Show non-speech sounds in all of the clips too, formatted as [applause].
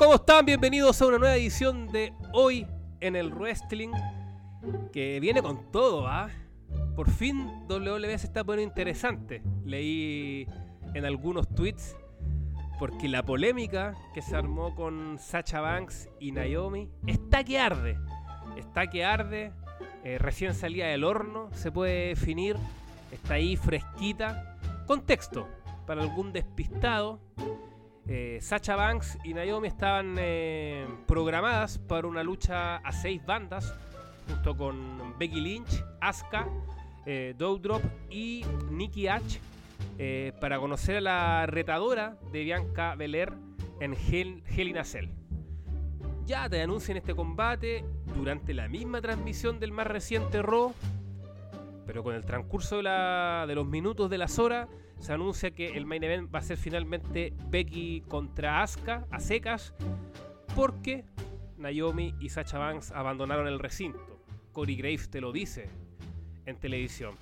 ¿Cómo están? Bienvenidos a una nueva edición de Hoy en el Wrestling. Que viene con todo, ¿ah? Por fin WWE se está poniendo interesante. Leí en algunos tweets. Porque la polémica que se armó con Sacha Banks y Naomi está que arde. Está que arde. Eh, recién salía del horno, se puede definir. Está ahí fresquita. Contexto, para algún despistado. Eh, Sacha Banks y Naomi estaban eh, programadas para una lucha a seis bandas, junto con Becky Lynch, Asuka, eh, Dowdrop y Nikki H, eh, para conocer a la retadora de Bianca Belair en Hell, in a Cell. Ya te anuncian este combate durante la misma transmisión del más reciente Raw, pero con el transcurso de, de los minutos de las horas se anuncia que el main event va a ser finalmente Becky contra Asuka a secas porque Naomi y Sacha Banks abandonaron el recinto. Corey Graves te lo dice en televisión.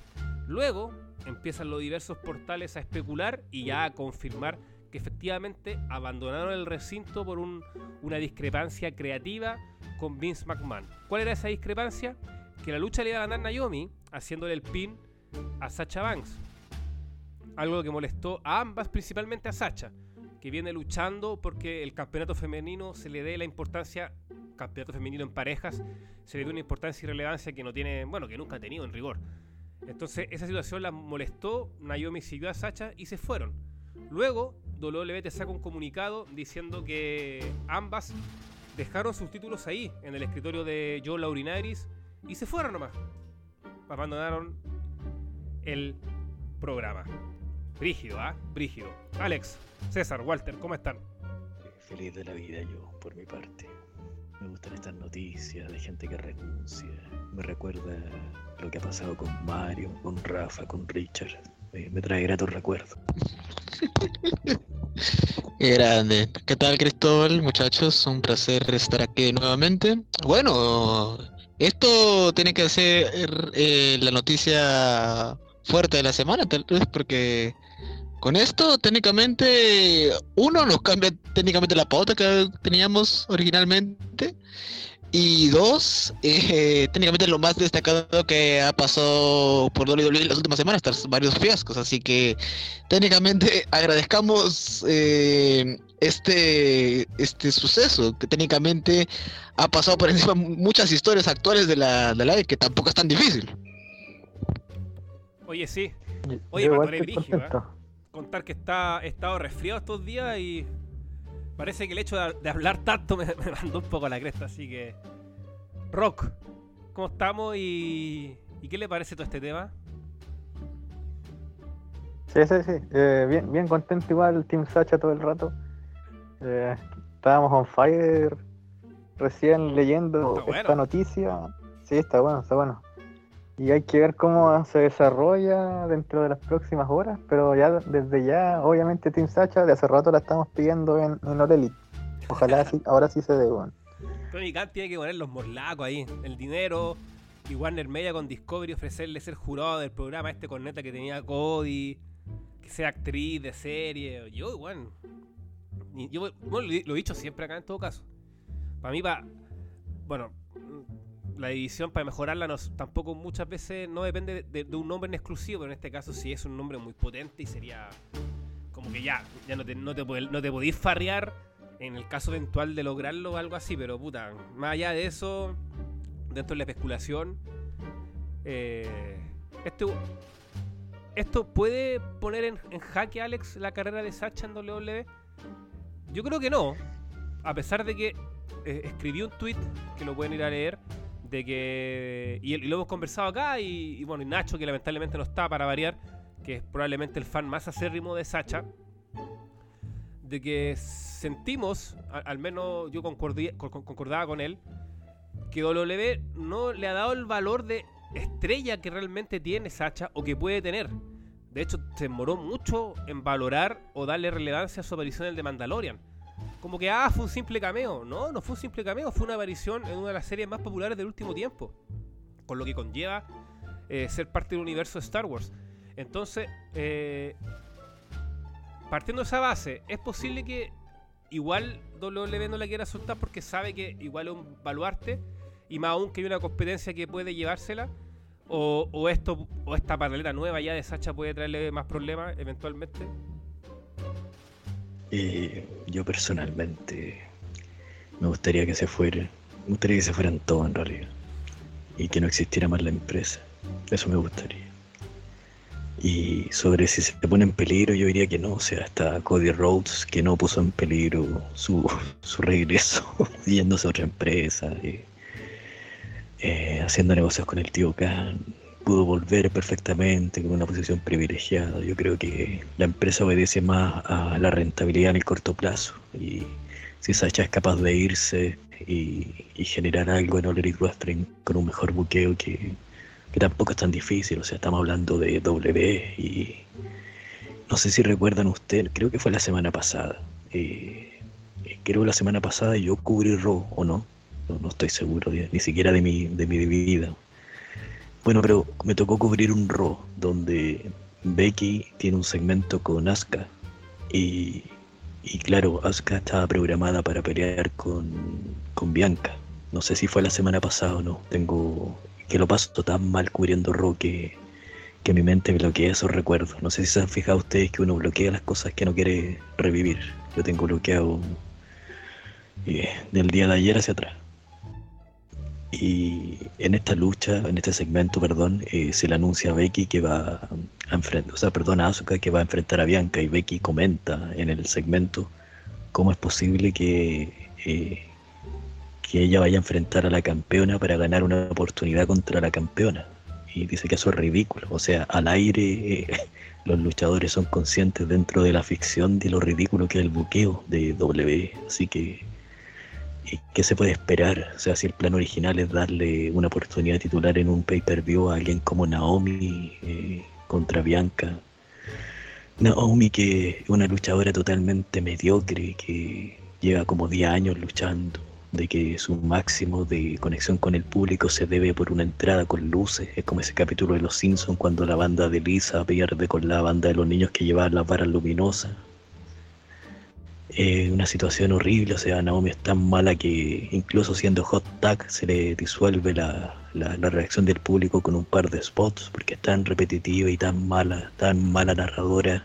Luego empiezan los diversos portales a especular y ya a confirmar que efectivamente abandonaron el recinto por un- una discrepancia creativa con Vince McMahon. ¿Cuál era esa discrepancia? Que la lucha le iba a ganar Naomi haciéndole el pin a Sacha Banks. Algo que molestó a ambas, principalmente a Sacha, que viene luchando porque el campeonato femenino se le dé la importancia, campeonato femenino en parejas, se le dé una importancia y relevancia que no tiene, bueno, que nunca ha tenido en rigor. Entonces esa situación la molestó, Naomi siguió a Sacha y se fueron. Luego te saca un comunicado diciendo que ambas dejaron sus títulos ahí, en el escritorio de Joe Laurinaris, y se fueron nomás. Abandonaron el programa. Brígido, ¿ah? Brígido. Alex, César, Walter, ¿cómo están? Feliz de la vida yo, por mi parte. Me gustan estas noticias de gente que renuncia. Me recuerda lo que ha pasado con Mario, con Rafa, con Richard. Me, me trae gratos recuerdos. [laughs] Grande. ¿Qué tal, Cristóbal? Muchachos, un placer estar aquí nuevamente. Bueno, esto tiene que ser eh, la noticia fuerte de la semana, tal vez, porque con esto técnicamente uno nos cambia técnicamente la pauta que teníamos originalmente y dos, eh, técnicamente lo más destacado que ha pasado por WWE las últimas semanas, tras varios fiascos, así que técnicamente [laughs] agradezcamos eh, este, este suceso, que técnicamente ha pasado por encima muchas historias actuales de la, de la E, que tampoco es tan difícil. Oye, sí, Yo Oye, eres brígido, ¿eh? Contar que está, he estado resfriado estos días y parece que el hecho de, de hablar tanto me, [laughs] me mandó un poco a la cresta, así que... Rock, ¿cómo estamos y, y qué le parece todo este tema? Sí, sí, sí. eh, bien, bien contento igual, Team Sacha todo el rato. Eh, estábamos on fire recién leyendo Está bueno. esta noticia. Sí, está bueno, está bueno. Y hay que ver cómo se desarrolla dentro de las próximas horas, pero ya desde ya, obviamente Team Sacha de hace rato la estamos pidiendo en, en. Ojalá ahora sí se dé, bueno. Tony Khan tiene que poner los morlacos ahí, el dinero y Warner Media con Discovery ofrecerle ser jurado del programa este corneta que tenía Cody, que sea actriz de serie. Yo, bueno, y yo bueno, lo he dicho siempre acá en todo caso. Para mí, para, bueno, la división para mejorarla no, tampoco muchas veces no depende de, un nombre en exclusivo, pero en este caso sí es un nombre muy potente y sería como que ya, ya no te, no te, no te podís farrear en el caso eventual de lograrlo o algo así, pero puta, más allá de eso, dentro de la especulación, eh, esto, esto puede poner en, en jaque, Alex, la carrera de Sacha en WWE. Yo creo que no, a pesar de que eh, escribí un tweet que lo pueden ir a leer. De que. Y, lo hemos conversado acá. Y, bueno, y Nacho, que lamentablemente no está para variar. Que es probablemente el fan más acérrimo de Sacha de que sentimos, al menos yo concordaba con él, que W no le ha dado el valor de estrella que realmente tiene Sacha o que puede tener. De hecho, se demoró mucho en valorar o darle relevancia a su aparición en el de Mandalorian. Como que, ah, fue un simple cameo. No, no fue un simple cameo, fue una aparición en una de las series más populares del último tiempo. Con lo que conlleva eh, ser parte del universo de Star Wars. Entonces, eh, partiendo de esa base, es posible que igual WWE no la quiere soltar porque sabe que igual es un baluarte y más aún que hay una competencia que puede llevársela. O, o esto o esta paralela nueva ya de Sacha puede traerle más problemas eventualmente. Eh, yo personalmente me gustaría que se fuera. Me gustaría que se fueran todos en realidad. Y que no existiera más la empresa. Eso me gustaría. Y sobre si se pone en peligro, yo diría que no. O sea, está Cody Rhodes que no puso en peligro su, [laughs] su regreso [laughs] yéndose a otra empresa, y, eh, haciendo negocios con el tío Khan. Pudo volver perfectamente con una posición privilegiada. Yo creo que la empresa obedece más a la rentabilidad en el corto plazo. Y si Sacha es capaz de irse y, generar algo en Elite Wrestling con un mejor buqueo que, que tampoco es tan difícil, o sea, estamos hablando de W y no sé si recuerdan ustedes, creo que fue la semana pasada, eh, creo que la semana pasada yo cubrí Raw o no, no, estoy seguro, ni siquiera de mi, de mi vida. Bueno, pero me tocó cubrir un Raw donde Becky tiene un segmento con Asuka y y claro, Asuka estaba programada para pelear con, con Bianca. No sé si fue la semana pasada o no. Tengo que lo paso tan mal cubriendo Raw que, que mi mente bloquea esos recuerdos. No sé si se han fijado ustedes que uno bloquea las cosas que no quiere revivir. Yo tengo bloqueado eh, del día de ayer hacia atrás. Y en esta lucha, en este segmento, perdón, eh, se le anuncia a Becky que va a enfrentar, o sea, perdón, a Asuka que va a enfrentar a Bianca y Becky comenta en el segmento cómo es posible que, eh, que ella vaya a enfrentar a la campeona para ganar una oportunidad contra la campeona. Y dice que eso es ridículo. O sea, al aire eh, los luchadores son conscientes dentro de la ficción de lo ridículo que es el buqueo de W. Así que ¿qué se puede esperar? O sea, si el plan original es darle una oportunidad titular en un pay-per-view a alguien como Naomi eh, contra Bianca. Naomi que es una luchadora totalmente mediocre, que lleva como 10 años luchando, de que su máximo de conexión con el público se debe por una entrada con luces. Es como ese capítulo de Los Simpsons cuando la banda de Lisa pierde con la banda de los niños que llevaban las varas luminosas eh, una situación horrible, o sea, Naomi es tan mala que incluso siendo hot tag se le disuelve la, la, reacción del público con un par de spots, porque es tan repetitiva y tan mala, tan mala narradora.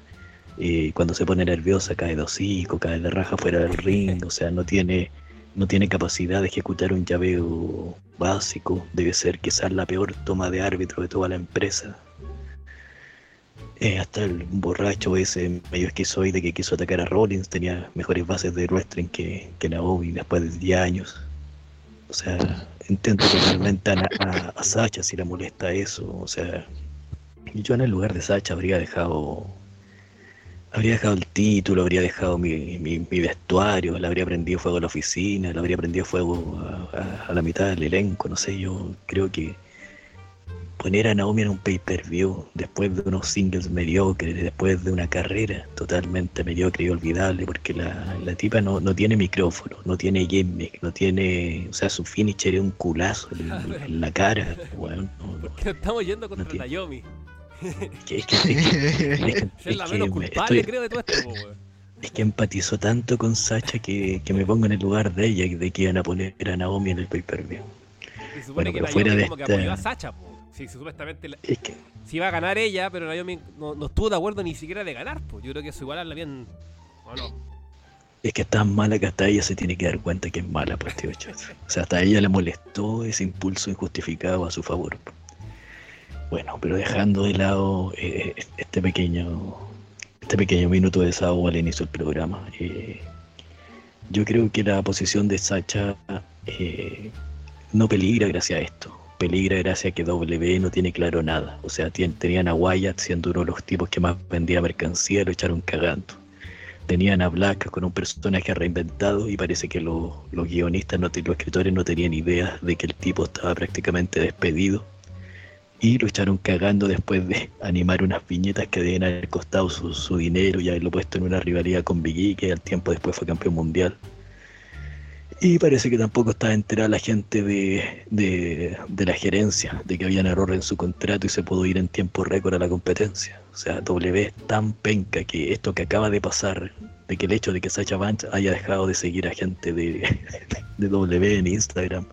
y cuando se pone nerviosa cae de hocico, cae de raja fuera del [laughs] ring, o sea, no tiene, no tiene capacidad de ejecutar un llaveo básico, debe ser quizás la peor toma de árbitro de toda la empresa. Eh, hasta el borracho ese medio esquizoide que quiso atacar a Rollins tenía mejores bases de wrestling que, que Naomi después de 10 años. O sea, entiendo totalmente a, a, Sacha si le molesta eso. O sea, yo en el lugar de Sacha habría dejado habría dejado el título, habría dejado mi, mi, vestuario, le habría prendido fuego a la oficina, le habría prendido fuego a, la mitad del elenco, no sé, yo creo que poner a Naomi en un pay-per-view después de unos singles mediocres, después de una carrera totalmente mediocre y olvidable, porque la, la tipa no, no, tiene micrófono, no tiene gimmick, no tiene, o sea, su finisher es un culazo en, [laughs] la cara. Bueno, no, estamos yendo contra no Naomi. [laughs] Es que, es, [laughs] es la menos culpable, creo, de todo esto, Es que empatizó tanto con Sacha que, que, me pongo en el lugar de ella y de que iban a poner a Naomi en el pay-per-view. Bueno, que fuera de esta... que apoyó a Sacha, po. Sí, supuestamente si iba a ganar ella, pero Naomi no, no, estuvo de acuerdo ni siquiera de ganar. Pues yo creo que eso igual la bien. ¿O no? Es que es tan mala que hasta ella se tiene que dar cuenta que es mala, pues, tío O sea, hasta ella le molestó ese impulso injustificado a su favor. Bueno, pero dejando de lado eh, este pequeño este pequeño minuto de desahogo al inicio del programa, eh, yo creo que la posición de Sacha eh, no peligra gracias a esto peligra gracias a que W no tiene claro nada. O sea, tenían a Wyatt siendo uno de los tipos que más vendía mercancía, lo echaron cagando. Tenían a Black con un personaje reinventado y parece que los, guionistas, no, los escritores no tenían idea de que el tipo estaba prácticamente despedido. Y lo echaron cagando después de [laughs] animar unas viñetas que deben haber costado su, dinero y haberlo puesto en una rivalidad con Biggie, que al tiempo después fue campeón mundial. Y parece que tampoco estaba enterada la gente de, de, la gerencia, de que había un error en su contrato y se pudo ir en tiempo récord a la competencia. O sea, W es tan penca que esto que acaba de pasar de que el hecho de que Sacha Banks haya dejado de seguir a gente de, [laughs] de W en Instagram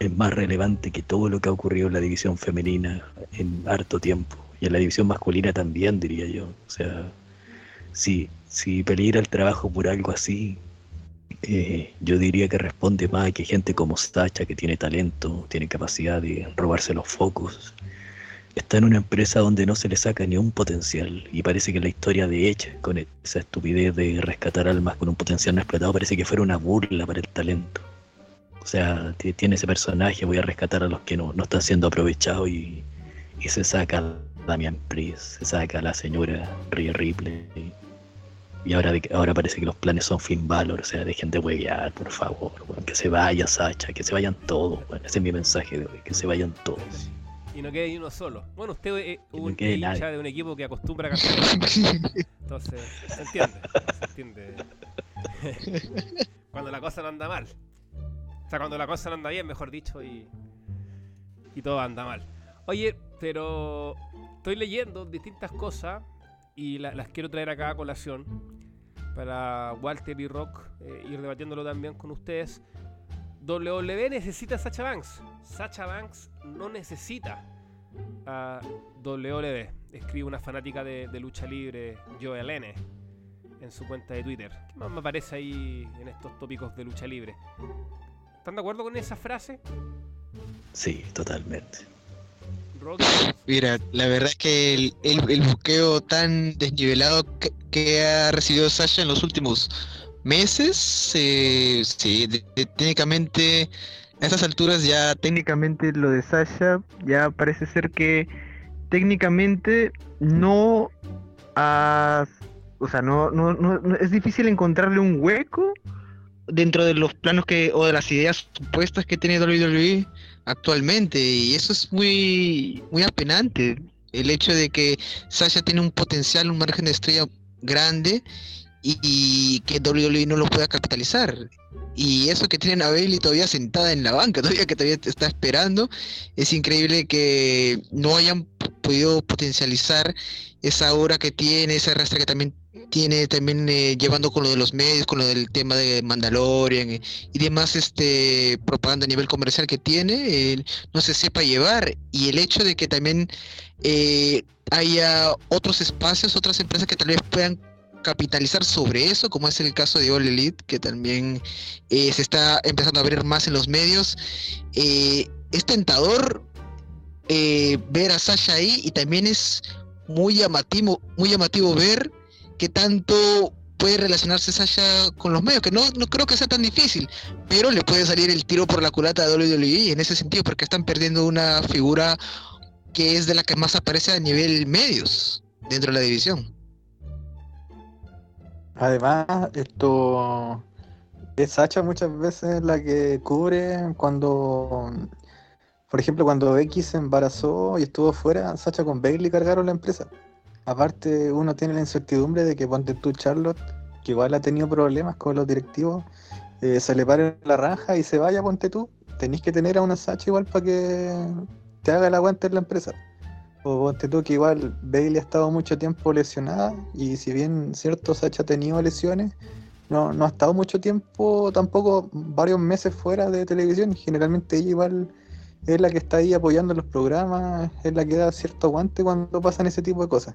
es más relevante que todo lo que ha ocurrido en la división femenina en harto tiempo. Y en la división masculina también, diría yo. O sea, si, si peligra el trabajo por algo así, eh, yo diría que responde más a que gente como Sacha, que tiene talento, tiene capacidad de robarse los focos, está en una empresa donde no se le saca ni un potencial. Y parece que la historia de Edge, con esa estupidez de rescatar almas con un potencial no explotado, parece que fuera una burla para el talento. O sea, tiene ese personaje, voy a rescatar a los que no, no están siendo aprovechados y, se saca a Damian Priest, se saca a la señora Rhea Ripley. Y ahora, ahora parece que los planes son Finn Balor, o sea, dejen de huevear, por favor, que se vaya Sacha, que se vayan todos, ese es mi mensaje de hoy, que se vayan todos. Y no quede ni uno solo. Bueno, usted es no un hincha nadie. de un equipo que acostumbra a [laughs] cambiar. Entonces, se entiende. Se entiende. [laughs] cuando la cosa no anda mal. O sea, cuando la cosa no anda bien, mejor dicho, y, y todo anda mal. Oye, pero estoy leyendo distintas cosas y la- las quiero traer acá a colación para Walter y Rock eh, ir debatiéndolo también con ustedes. WWE necesita a Sacha Banks. Sacha Banks no necesita a WWE. Escribe una fanática de, de lucha libre, Joel N, en su cuenta de Twitter. ¿Qué más me aparece ahí en estos tópicos de lucha libre? ¿Están de acuerdo con esa frase? Sí, totalmente. Mira, la verdad es que el, el- el buqueo tan desnivelado que, ha recibido Sasha en los últimos meses, eh, sí, técnicamente a estas alturas ya técnicamente lo de Sasha ya parece ser que técnicamente no ha- o sea, no, no- no- es difícil encontrarle un hueco dentro de los planos que o de las ideas supuestas que tiene WWE actualmente y eso es muy muy apenante el hecho de que Sasha tiene un potencial un margen de estrella grande y, y que WWE no lo pueda capitalizar. Y eso que tienen a Bailey todavía sentada en la banca [laughs] todavía que todavía está esperando es increíble que no hayan podido potencializar esa obra que tiene esa rastra que también tiene también eh, llevando con lo de los medios con lo del tema de Mandalorian eh, y demás este propaganda a nivel comercial que tiene no se sepa llevar. Y el hecho de que también eh, haya otros espacios otras empresas que tal vez puedan capitalizar sobre eso como es el caso de All Elite que también se está empezando a ver más en los medios es tentador ver a Sasha ahí y también es muy llamativo muy llamativo ver qué tanto puede relacionarse Sasha con los medios, que no, no creo que sea tan difícil, pero le puede salir el tiro por la culata a WWE en ese sentido, porque están perdiendo una figura que es de la que más aparece a nivel medios dentro de la división. Además, esto es Sacha muchas veces la que cubre cuando, por ejemplo, cuando Becky se embarazó y estuvo fuera, Sacha con Bailey cargaron la empresa. Aparte, uno tiene la incertidumbre de que ponte tú Charlotte, que igual ha tenido problemas con los directivos, eh, se le pare la raja y se vaya, ponte tú. Tenéis que tener a una Sacha igual para que te haga el aguante en la empresa. O ponte tú que igual Bailey ha estado mucho tiempo lesionada y si bien cierto Sacha ha tenido lesiones, no, no ha estado mucho tiempo, tampoco varios meses fuera de televisión. Generalmente ella igual es la que está ahí apoyando los programas, es la que da cierto aguante cuando pasan ese tipo de cosas.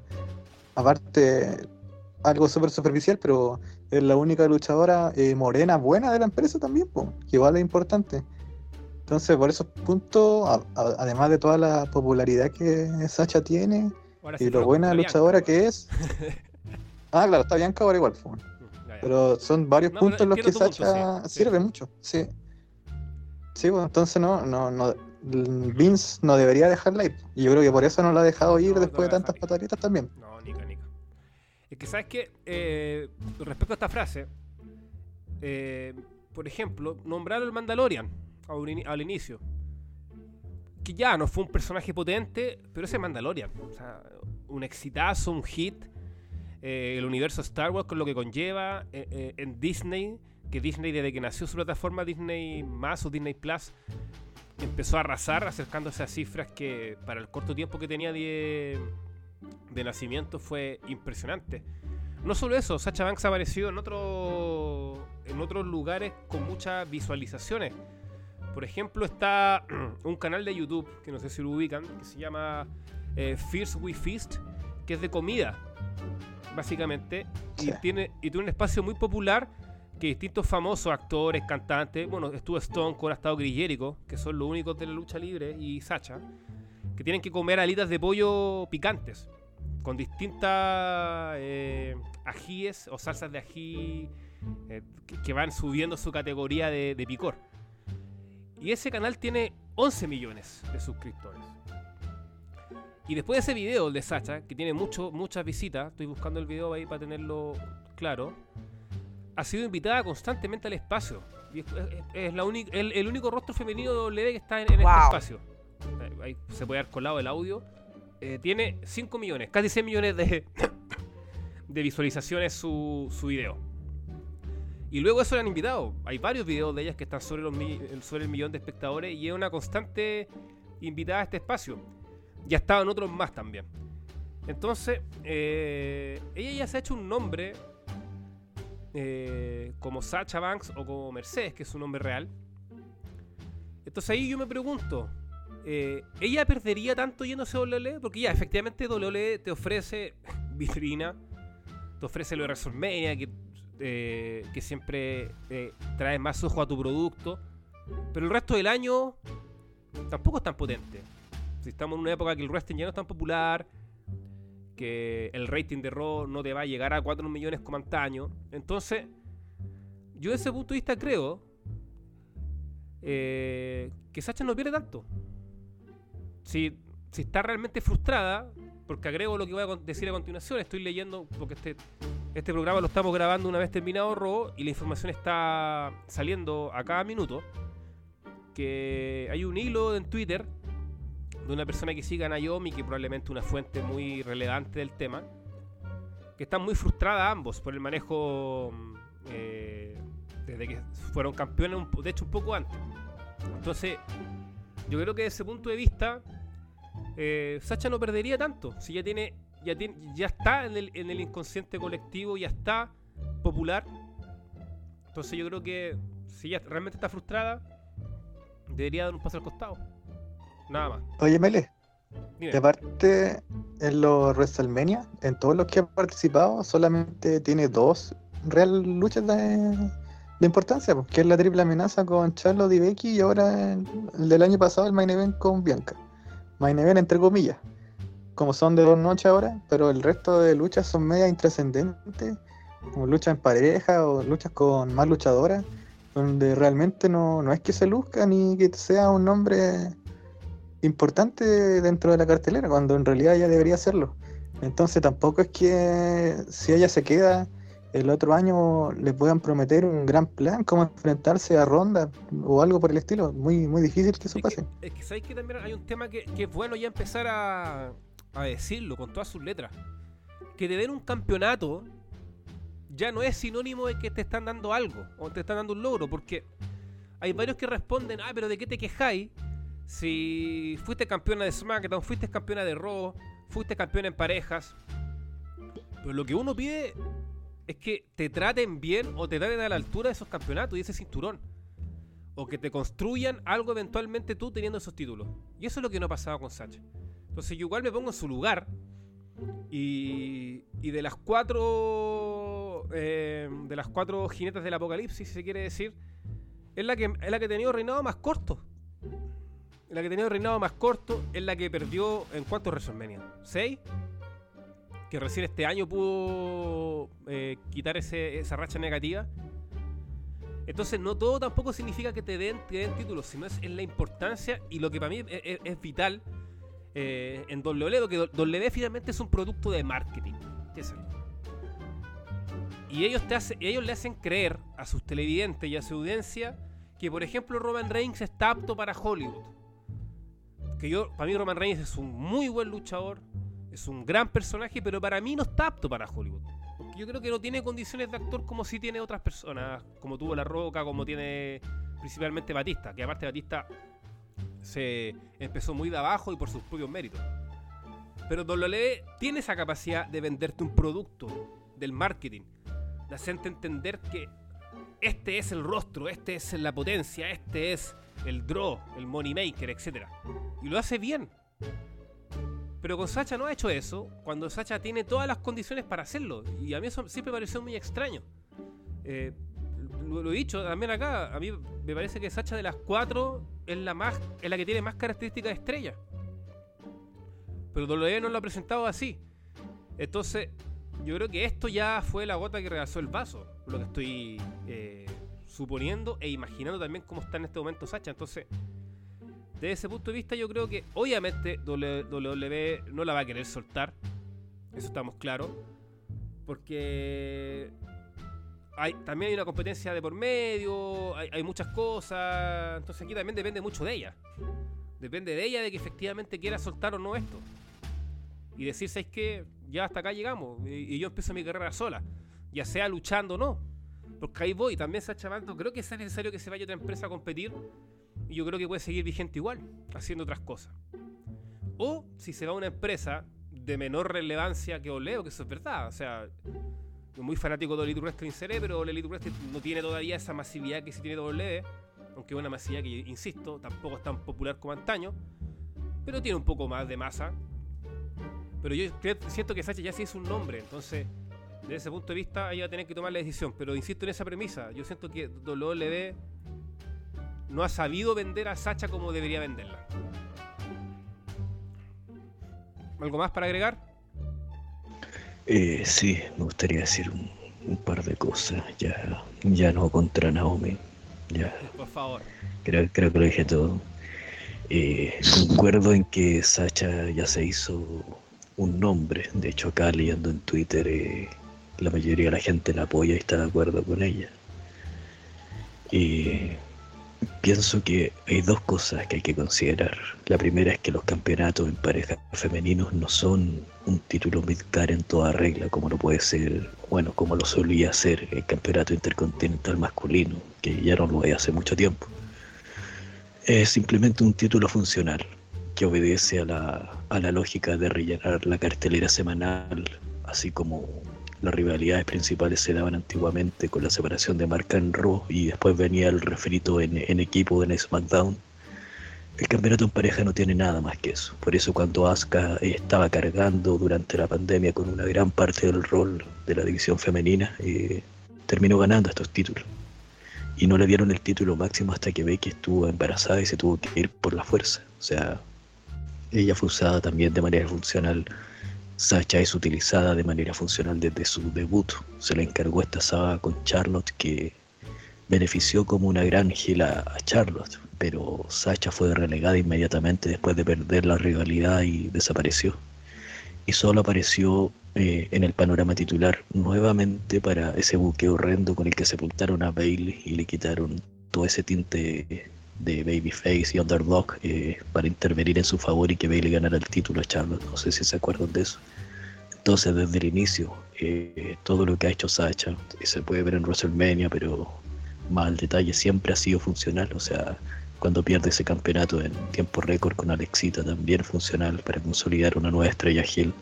Aparte, algo súper superficial, pero es la única luchadora eh, morena buena de la empresa también, po, que igual es importante. Entonces, por esos puntos, a- a- además de toda la popularidad que Sacha tiene Ahora y sí, lo buena luchadora que es. [laughs] Ah, claro, está Bianca ahora igual, po. Pero son varios No, puntos en los que punto, Sacha sí. sirve mucho, sí. Sí, pues entonces no, no, no, Vince no debería dejarla ir. Y yo creo que por eso no la ha dejado ir No, después de tantas pataditas también. No, nica, nica. Es que, ¿sabes qué? Eh, respecto a esta frase, eh, por ejemplo, nombrar al Mandalorian al inicio. Que ya no fue un personaje potente, pero ese Mandalorian. O sea, un exitazo, un hit. eh, el universo Star Wars con lo que conlleva en Disney. Que Disney, desde que nació su plataforma Disney Más o Disney Plus, empezó a arrasar, acercándose a cifras que para el corto tiempo que tenía de, de nacimiento fue impresionante. No solo eso, Sacha Banks ha aparecido en, otro, en otros lugares con muchas visualizaciones. Por ejemplo, está [clears throat] un canal de YouTube, que no sé si lo ubican, que se llama eh, Fierce We Feast, que es de comida, básicamente. Y, tiene, y tiene un espacio muy popular que distintos famosos actores, cantantes, bueno, estuvo Stone Cold, ha estado Chris Jericho, que son los únicos de la lucha libre, y Sacha, que tienen que comer alitas de pollo picantes, con distintas eh, ajíes o salsas de ají eh, que, van subiendo su categoría de, picor. Y ese canal tiene 11 millones de suscriptores. Y después de ese video de Sacha, que tiene mucho, muchas visitas, estoy buscando el video ahí para tenerlo claro, ha sido invitada constantemente al espacio. Y es, es- es la única- el, el único rostro femenino de W que está en, en Wow. este espacio. Ahí se puede dar colado el audio. Eh, tiene 5 millones, casi 6 millones de, [coughs] de visualizaciones su, su video. Y luego eso le han invitado. Hay varios videos de ellas que están sobre, los, sobre el millón de espectadores y es una constante invitada a este espacio. Ya estaban otros más también. Entonces, eh, ella ya se ha hecho un nombre eh, como Sacha Banks o como Mercedes, que es su nombre real. Entonces ahí yo me pregunto, eh, ¿ella perdería tanto yéndose a WWE? Porque ya, efectivamente WWE te ofrece [laughs] vitrina, te ofrece lo de WrestleMania, que, eh, que siempre eh, trae más ojo a tu producto, pero el resto del año tampoco es tan potente. Si estamos en una época que el wrestling ya no es tan popular, que el rating de Raw no te va a llegar a 4 millones como antaño. Entonces, yo desde ese punto de vista creo eh, que Sacha no pierde tanto. Si, si está realmente frustrada, porque agrego lo que voy a decir a continuación, estoy leyendo, porque este, este programa lo estamos grabando una vez terminado Raw y la información está saliendo a cada minuto, que hay un hilo en Twitter de una persona que sigue a Naomi, que probablemente una fuente muy relevante del tema, que están muy frustradas ambos por el manejo mm, eh, desde que fueron campeones, un de hecho un poco antes. Entonces, yo creo que desde ese punto de vista, eh, Sacha no perdería tanto. Si ya tiene, ya tiene, ya está en el, en el inconsciente colectivo, ya está popular. Entonces yo creo que si ella realmente está frustrada, debería dar un paso al costado. Nada más. Oye, Mele, Dime. y aparte en los WrestleMania, en todos los que ha participado, solamente tiene dos real luchas de, de importancia, pues, que es la triple amenaza con Charlotte y Becky y ahora el, el del año pasado el main event con Bianca. Main event entre comillas, como son de dos noches ahora, pero el resto de luchas son media intrascendentes, como luchas en pareja o luchas con más luchadoras, donde realmente no, no es que se luzca ni que sea un nombre importante dentro de la cartelera, cuando en realidad ya debería serlo. Entonces tampoco es que si ella se queda el otro año le puedan prometer un gran plan, como enfrentarse a Ronda o algo por el estilo. Muy, muy difícil que eso Es pase. que, es que sabéis que también hay un tema que, que es bueno ya empezar a, a decirlo con todas sus letras. Que te den un campeonato ya no es sinónimo de que te están dando algo o te están dando un logro, porque hay varios que responden, ah, pero ¿de qué te quejáis? Si fuiste campeona de SmackDown, fuiste campeona de Raw, fuiste campeona en parejas. Pero lo que uno pide es que te traten bien o te traten a la altura de esos campeonatos y ese cinturón o que te construyan algo eventualmente tú teniendo esos títulos. Y eso es lo que no ha pasado con Sacha. Entonces yo igual me pongo en su lugar y, de las cuatro eh, de las cuatro jinetas del apocalipsis, si se quiere decir, es la que es la que ha tenido reinado más corto. La que ha tenido reinado más corto, es la que perdió en cuántos WrestleMania? ¿Seis? Que recién este año pudo eh, quitar ese- esa racha negativa. Entonces no todo tampoco significa que te den, te den títulos, sino es, es la importancia y lo que para mí es, vital eh, en WWE, porque WWE finalmente es un producto de marketing. Y ellos, te hace- ellos le hacen creer a sus televidentes y a su audiencia que, por ejemplo, Roman Reigns está apto para Hollywood. Que yo, para mí Roman Reigns es un muy buen luchador, es un gran personaje, pero para mí no está apto para Hollywood. Porque yo creo que no tiene condiciones de actor como si tiene otras personas, como tuvo La Roca, como tiene principalmente Batista, que aparte Batista se empezó muy de abajo y por sus propios méritos. Pero WWE tiene esa capacidad de venderte un producto, del marketing, de hacerte entender que este es el rostro, este es la potencia, este es el draw, el money maker, etc. Y lo hace bien. Pero con Sacha no ha hecho eso, cuando Sacha tiene todas las condiciones para hacerlo. Y a mí eso siempre me pareció muy extraño. Eh, lo, he dicho también acá, a mí me parece que Sacha de las cuatro es la, más, es la que tiene más características de estrella. Pero WWE no lo ha presentado así. Entonces, yo creo que esto ya fue la gota que rebasó el vaso. Lo que estoy eh, suponiendo e imaginando también cómo está en este momento Sacha. Entonces, desde ese punto de vista, yo creo que obviamente WWE no la va a querer soltar. Eso estamos claros. Porque también hay una competencia de por medio, hay, muchas cosas. Entonces aquí también depende mucho de ella. Depende de ella de que efectivamente quiera soltar o no esto. Y decir, ¿sabes qué? Ya hasta acá llegamos. Y yo empiezo mi carrera sola. Ya sea luchando o no. Porque ahí voy. También Sacha Banto creo que es necesario que se vaya otra empresa a competir. Y yo creo que puede seguir vigente igual, haciendo otras cosas. O si se va a una empresa de menor relevancia que Oleo, que eso es verdad. O sea, muy fanático de Elite Wrestling seré, pero Elite Wrestling no tiene todavía esa masividad que sí tiene WWE. Aunque es una masividad que, insisto, tampoco es tan popular como antaño. Pero tiene un poco más de masa. Pero yo creo- siento que Sacha ya sí es un nombre. Entonces, desde ese punto de vista, ella va a tener que tomar la decisión. Pero insisto en esa premisa. Yo siento que WWE no ha sabido vender a Sacha como debería venderla. ¿Algo más para agregar? Eh, sí, me gustaría decir un, un par de cosas. Ya, ya no contra Naomi. Ya, Por favor. creo, creo que lo dije todo. Eh, concuerdo en que Sacha ya se hizo un nombre. De hecho, acá leyendo en Twitter, eh, la mayoría de la gente la apoya y está de acuerdo con ella. Y pienso que hay dos cosas que hay que considerar. La primera es que los campeonatos en parejas femeninos no son un título midcar en toda regla, como lo puede ser, bueno, como lo solía ser el campeonato intercontinental masculino, que ya no lo hay hace mucho tiempo. Es simplemente un título funcional que obedece a la, a la lógica de rellenar la cartelera semanal, así como las rivalidades principales se daban antiguamente con la separación de marca en Raw y después venía el refrito en, en equipo en SmackDown. El campeonato en pareja no tiene nada más que eso. Por eso cuando Asuka estaba cargando durante la pandemia con una gran parte del rol de la división femenina, eh, terminó ganando estos títulos. Y no le dieron el título máximo hasta que Becky estuvo embarazada y se tuvo que ir por la fuerza. O sea, ella fue usada también de manera funcional. Sacha es utilizada de manera funcional desde su debut. Se le encargó esta saga con Charlotte que benefició como una gran gila a Charlotte, pero Sacha fue relegada inmediatamente después de perder la rivalidad y desapareció. Y solo apareció eh, en el panorama titular nuevamente para ese buque horrendo con el que sepultaron a Bailey y le quitaron todo ese tinte de babyface y underdog eh, para intervenir en su favor y que Bailey ganara el título a Charlotte. No sé si se acuerdan de eso. Entonces, desde el inicio, eh, todo lo que ha hecho Sacha se puede ver en WrestleMania, pero más al detalle siempre ha sido funcional. O sea, cuando pierde ese campeonato en tiempo récord con Alexita, también funcional para consolidar una nueva estrella Hill.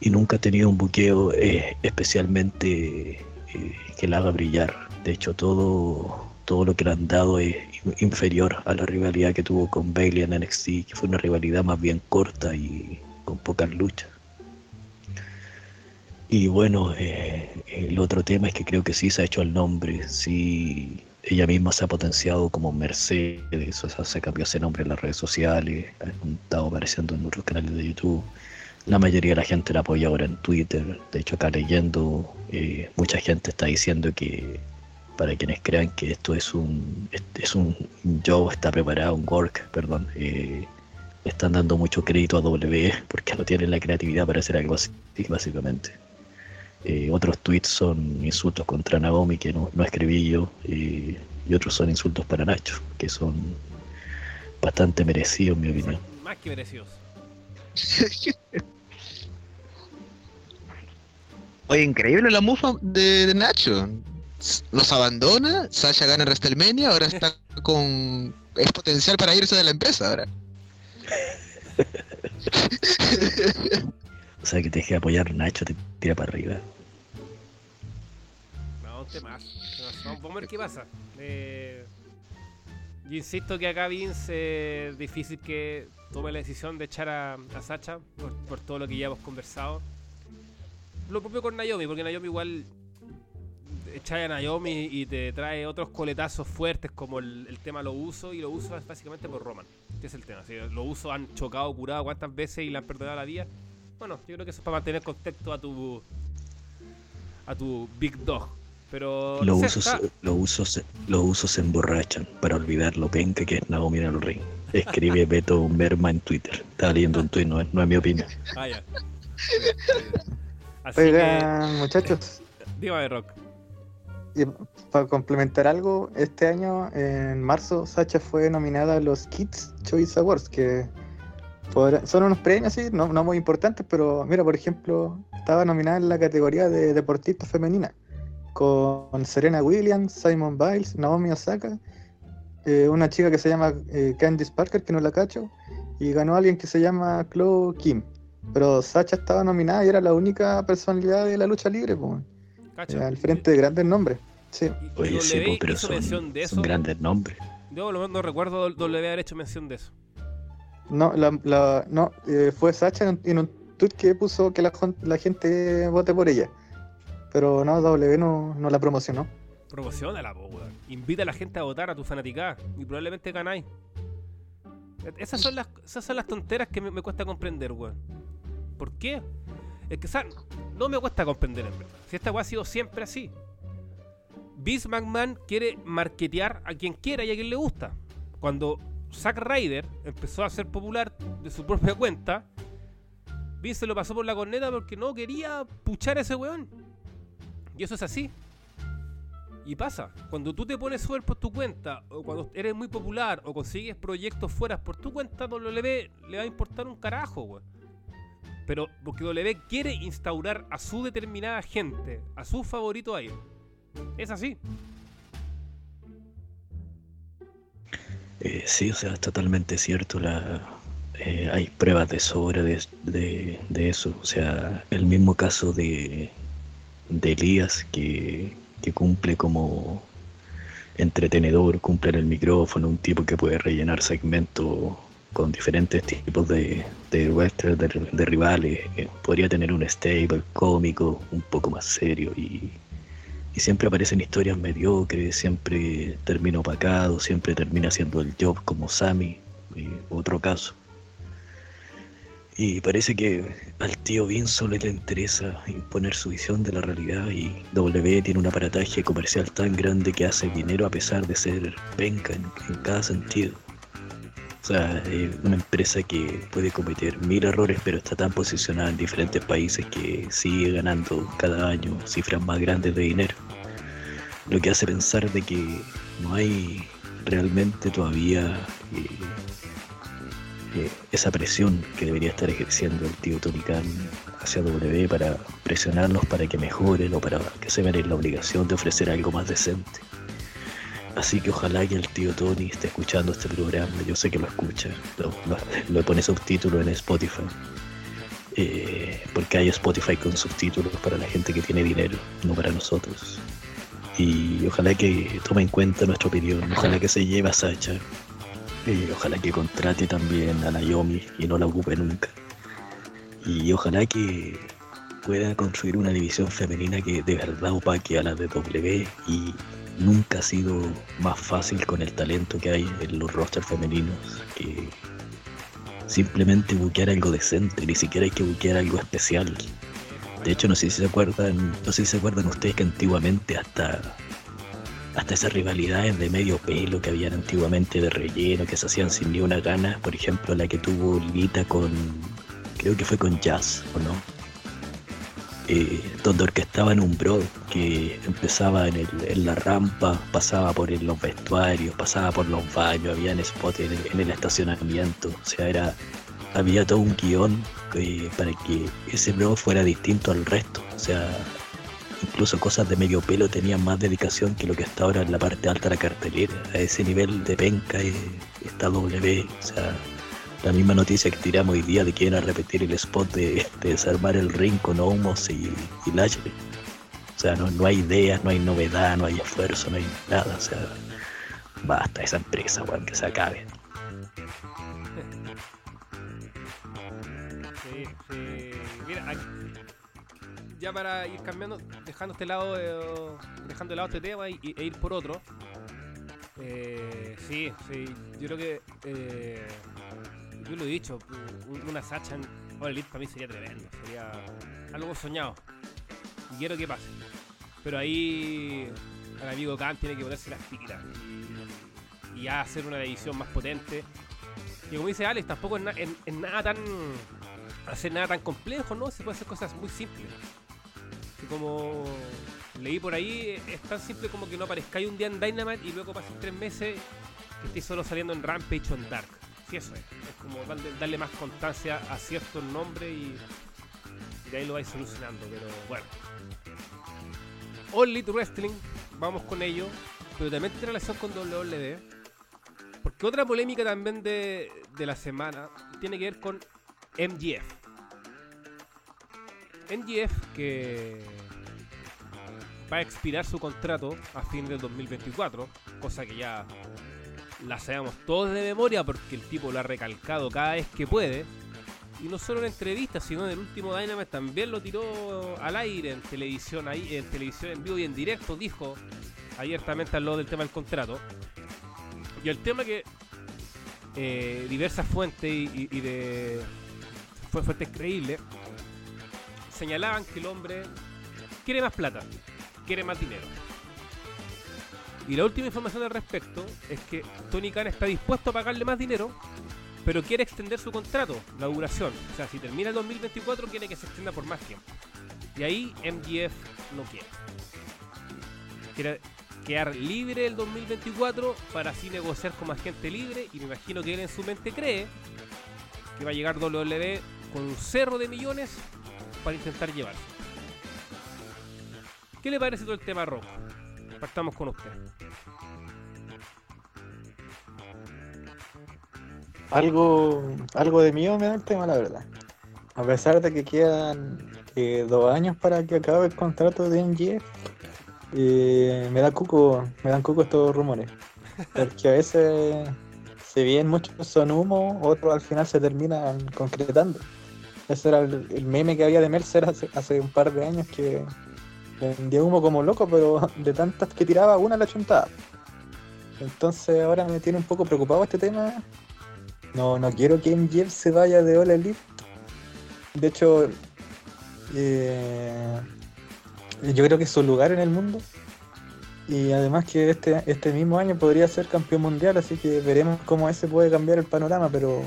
Y nunca ha tenido un buqueo eh, especialmente eh, que la haga brillar. De hecho, todo, todo lo que le han dado es inferior a la rivalidad que tuvo con Bailey en NXT, que fue una rivalidad más bien corta y con pocas luchas. Y bueno, eh, el otro tema es que creo que sí se ha hecho el nombre, sí ella misma se ha potenciado como Mercedes, o sea, se cambió ese nombre en las redes sociales, ha estado apareciendo en otros canales de YouTube. La mayoría de la gente la apoya ahora en Twitter. De hecho, acá leyendo, eh, mucha gente está diciendo que para quienes crean que esto es un es un show, está preparado, un work, perdón, eh, están dando mucho crédito a W porque no tienen la creatividad para hacer algo así, básicamente. Eh, otros tweets son insultos contra Naomi que no, no escribí yo eh, y otros son insultos para Nacho que son bastante merecidos en mi opinión. Más que merecidos. [laughs] Oye, increíble la mufa de, de Nacho. Los abandona, Sasha gana WrestleMania, ahora está [laughs] con... Es potencial para irse de la empresa ahora. [laughs] O sea que te deje apoyar Nacho, te tira para arriba. un tema. Vamos a ver qué pasa. Eh, yo insisto que acá Vince es difícil que tome la decisión de echar a, a Sacha por, por todo lo que ya hemos conversado. Lo propio con Naomi, porque Naomi igual echa a Naomi y te trae otros coletazos fuertes como el, el tema lo uso y lo uso es básicamente por Roman. Este es el tema. Si lo uso han chocado, curado cuántas veces y le han perdonado la vida. Bueno, yo creo que eso es para mantener contexto a tu a tu Big Dog. Pero no Los sé, usos, está- los, usos, se- los usos se emborrachan para olvidar lo penca que es Naomi en el ring. Escribe [laughs] Beto Merma en Twitter. Estaba leyendo un tweet, no, es- no es mi opinión. Ah, ya. [laughs] Así que, Oigan, muchachos, dígame, Rock. Para complementar algo, este año, en marzo, Sacha fue nominada a los Kids Choice Awards, que son unos premios, no muy importantes, pero mira, por ejemplo, estaba nominada en la categoría de deportista femenina, con Serena Williams, Simon Biles, Naomi Osaka, eh, una chica que se llama eh, Candice Parker, que no la cacho, y ganó alguien que se llama Chloe Kim. Pero Sacha estaba nominada y era la única personalidad de la lucha libre, pues, Al frente de grandes nombres. Sí. Y- Oye, sí, po, pero hizo mención son, de eso. son grandes nombres. Yo lo- no recuerdo W haber hecho mención de eso. No, la, la- no eh, fue Sacha en, en un tweet que puso que la, gente vote por ella. Pero no, W no, no la promocionó. Promocionala, po, weón. Invita a la gente a votar a tu fanaticada y probablemente ganáis. E- Esas son las, esas son las tonteras que me, me cuesta comprender, weón. ¿Por qué? Es que, sa- no me cuesta comprender, en verdad. Si esta weá ha sido siempre así. Vince McMahon quiere marketear a quien quiera y a quien le gusta. Cuando Zack Ryder empezó a ser popular de su propia cuenta, Vince se lo pasó por la corneta porque no quería puchar a ese weón. Y eso es así. Y pasa, cuando tú te pones sobre por tu cuenta, o cuando eres muy popular, o consigues proyectos fuera por tu cuenta, W le va a importar un carajo, weón. Pero porque quiere instaurar a su determinada gente, a su favorito ahí. Es así. Eh, sí, o sea, es totalmente cierto. Eh, hay pruebas de sobra de, de- de eso. O sea, el mismo caso de, de Elías, que, que cumple como entretenedor, cumple en el micrófono, un tipo que puede rellenar segmentos con diferentes tipos de, de de, rivales. eh, podría tener un stable cómico, un poco más serio y y siempre aparecen historias mediocres, siempre termina opacado, siempre termina haciendo el job como Sammy, y otro caso. Y parece que al tío Vince solo le interesa imponer su visión de la realidad y W tiene un aparataje comercial tan grande que hace dinero a pesar de ser penca en, en cada sentido. O sea, es una empresa que puede cometer mil errores, pero está tan posicionada en diferentes países que sigue ganando cada año cifras más grandes de dinero. Lo que hace pensar de que no hay realmente todavía eh, eh, esa presión que debería estar ejerciendo el tío Tony Khan hacia W para presionarlos para que mejoren o para que se vean en la obligación de ofrecer algo más decente. Así que ojalá que el tío Tony esté escuchando este programa, yo sé que lo escucha, lo, lo, lo pone subtítulo en Spotify, eh, porque hay Spotify con subtítulos para la gente que tiene dinero, no para nosotros. Y ojalá que tome en cuenta nuestra opinión, ojalá que se lleve a Sacha, eh, ojalá que contrate también a Naomi y no la ocupe nunca. Y ojalá que pueda construir una división femenina que de verdad opaque a la de W y nunca ha sido más fácil con el talento que hay en los rosters femeninos que simplemente buquear algo decente, ni siquiera hay que buquear algo especial. De hecho, no sé si se acuerdan, no sé si se acuerdan ustedes que antiguamente hasta hasta esas rivalidades de medio pelo que habían antiguamente de relleno, que se hacían sin ni una gana, por ejemplo la que tuvo Lita con, creo que fue con Jazz, ¿o no? Eh, donde orquestaban un bro que empezaba en, el- en la rampa, pasaba por los vestuarios, pasaba por los baños, habían spots en el, en el estacionamiento, o sea, era había todo un guion eh, para que ese bro fuera distinto al resto, o sea, incluso cosas de medio pelo tenían más dedicación que lo que está ahora en la parte alta de la cartelera. A ese nivel de penca eh, está W. O sea, la misma noticia que tiramos hoy día de que iban a repetir el spot de, de desarmar el ring con Homos y, y Lashley. O sea, no, no hay ideas, no hay novedad, no hay esfuerzo, no hay nada. O sea, basta esa empresa, weón, que se acabe. Sí, sí. Mira, aquí- ya para ir cambiando, dejando este lado, eh, dejando de lado este tema y- e ir por otro. Eh, sí, sí, yo creo que eh, yo lo he dicho, un- una Sacha en All Elite para mí sería tremendo, sería algo soñado. Y quiero que pase. Pero ahí el amigo Khan tiene que ponerse las pilas y, hacer una edición más potente. Y como dice Alex, tampoco es nada tan hacer nada tan complejo, ¿no? Se puede hacer cosas muy simples. Que como leí por ahí, es tan simple como que no aparezcáis un día en Dynamite y luego pasen tres meses que estéis solo saliendo en Rampage o en Dark. Sí, eso es. Es como darle, más constancia a ciertos nombres y, de ahí lo vais solucionando. Pero bueno. All Elite Wrestling, vamos con ello. Pero también tiene relación con WWE. Porque otra polémica también de, de la semana tiene que ver con MGF. MGF que va a expirar su contrato a fin del 2024, cosa que ya la sabemos todos de memoria porque el tipo lo ha recalcado cada vez que puede. Y no solo en entrevistas, sino en el último Dynamite también lo tiró al aire en televisión, ahí, en televisión en vivo y en directo, dijo abiertamente habló del tema del contrato. Y el tema que eh, diversas fuentes y, de fue fuentes creíbles señalaban que el hombre quiere más plata, quiere más dinero. Y la última información al respecto es que Tony Khan está dispuesto a pagarle más dinero, pero quiere extender su contrato, la duración. O sea, si termina el 2024, quiere que se extienda por más tiempo. Y ahí MGF no quiere. Quiere quedar libre el 2024 para así negociar como agente libre. Y me imagino que él en su mente cree que va a llegar WWE con un cerro de millones para intentar llevarse. ¿Qué le parece todo el tema rojo? Partamos con usted. Algo, algo de miedo me da el tema, la verdad. A pesar de que quedan eh, dos años para que acabe el contrato de MGF, eh, me da cuco, me dan cuco estos rumores. Porque a veces, si bien muchos son humo, otros al final se terminan concretando. Ese era el, el meme que había de Mercer hace, hace un par de años que vendía humo como loco, pero de tantas que tiraba, una la chuntaba. Entonces ahora me tiene un poco preocupado este tema. No, no quiero que MJF se vaya de All Elite. De hecho, eh, yo creo que es su lugar en el mundo. Y además que este, este mismo año podría ser campeón mundial, así que veremos cómo ese puede cambiar el panorama, pero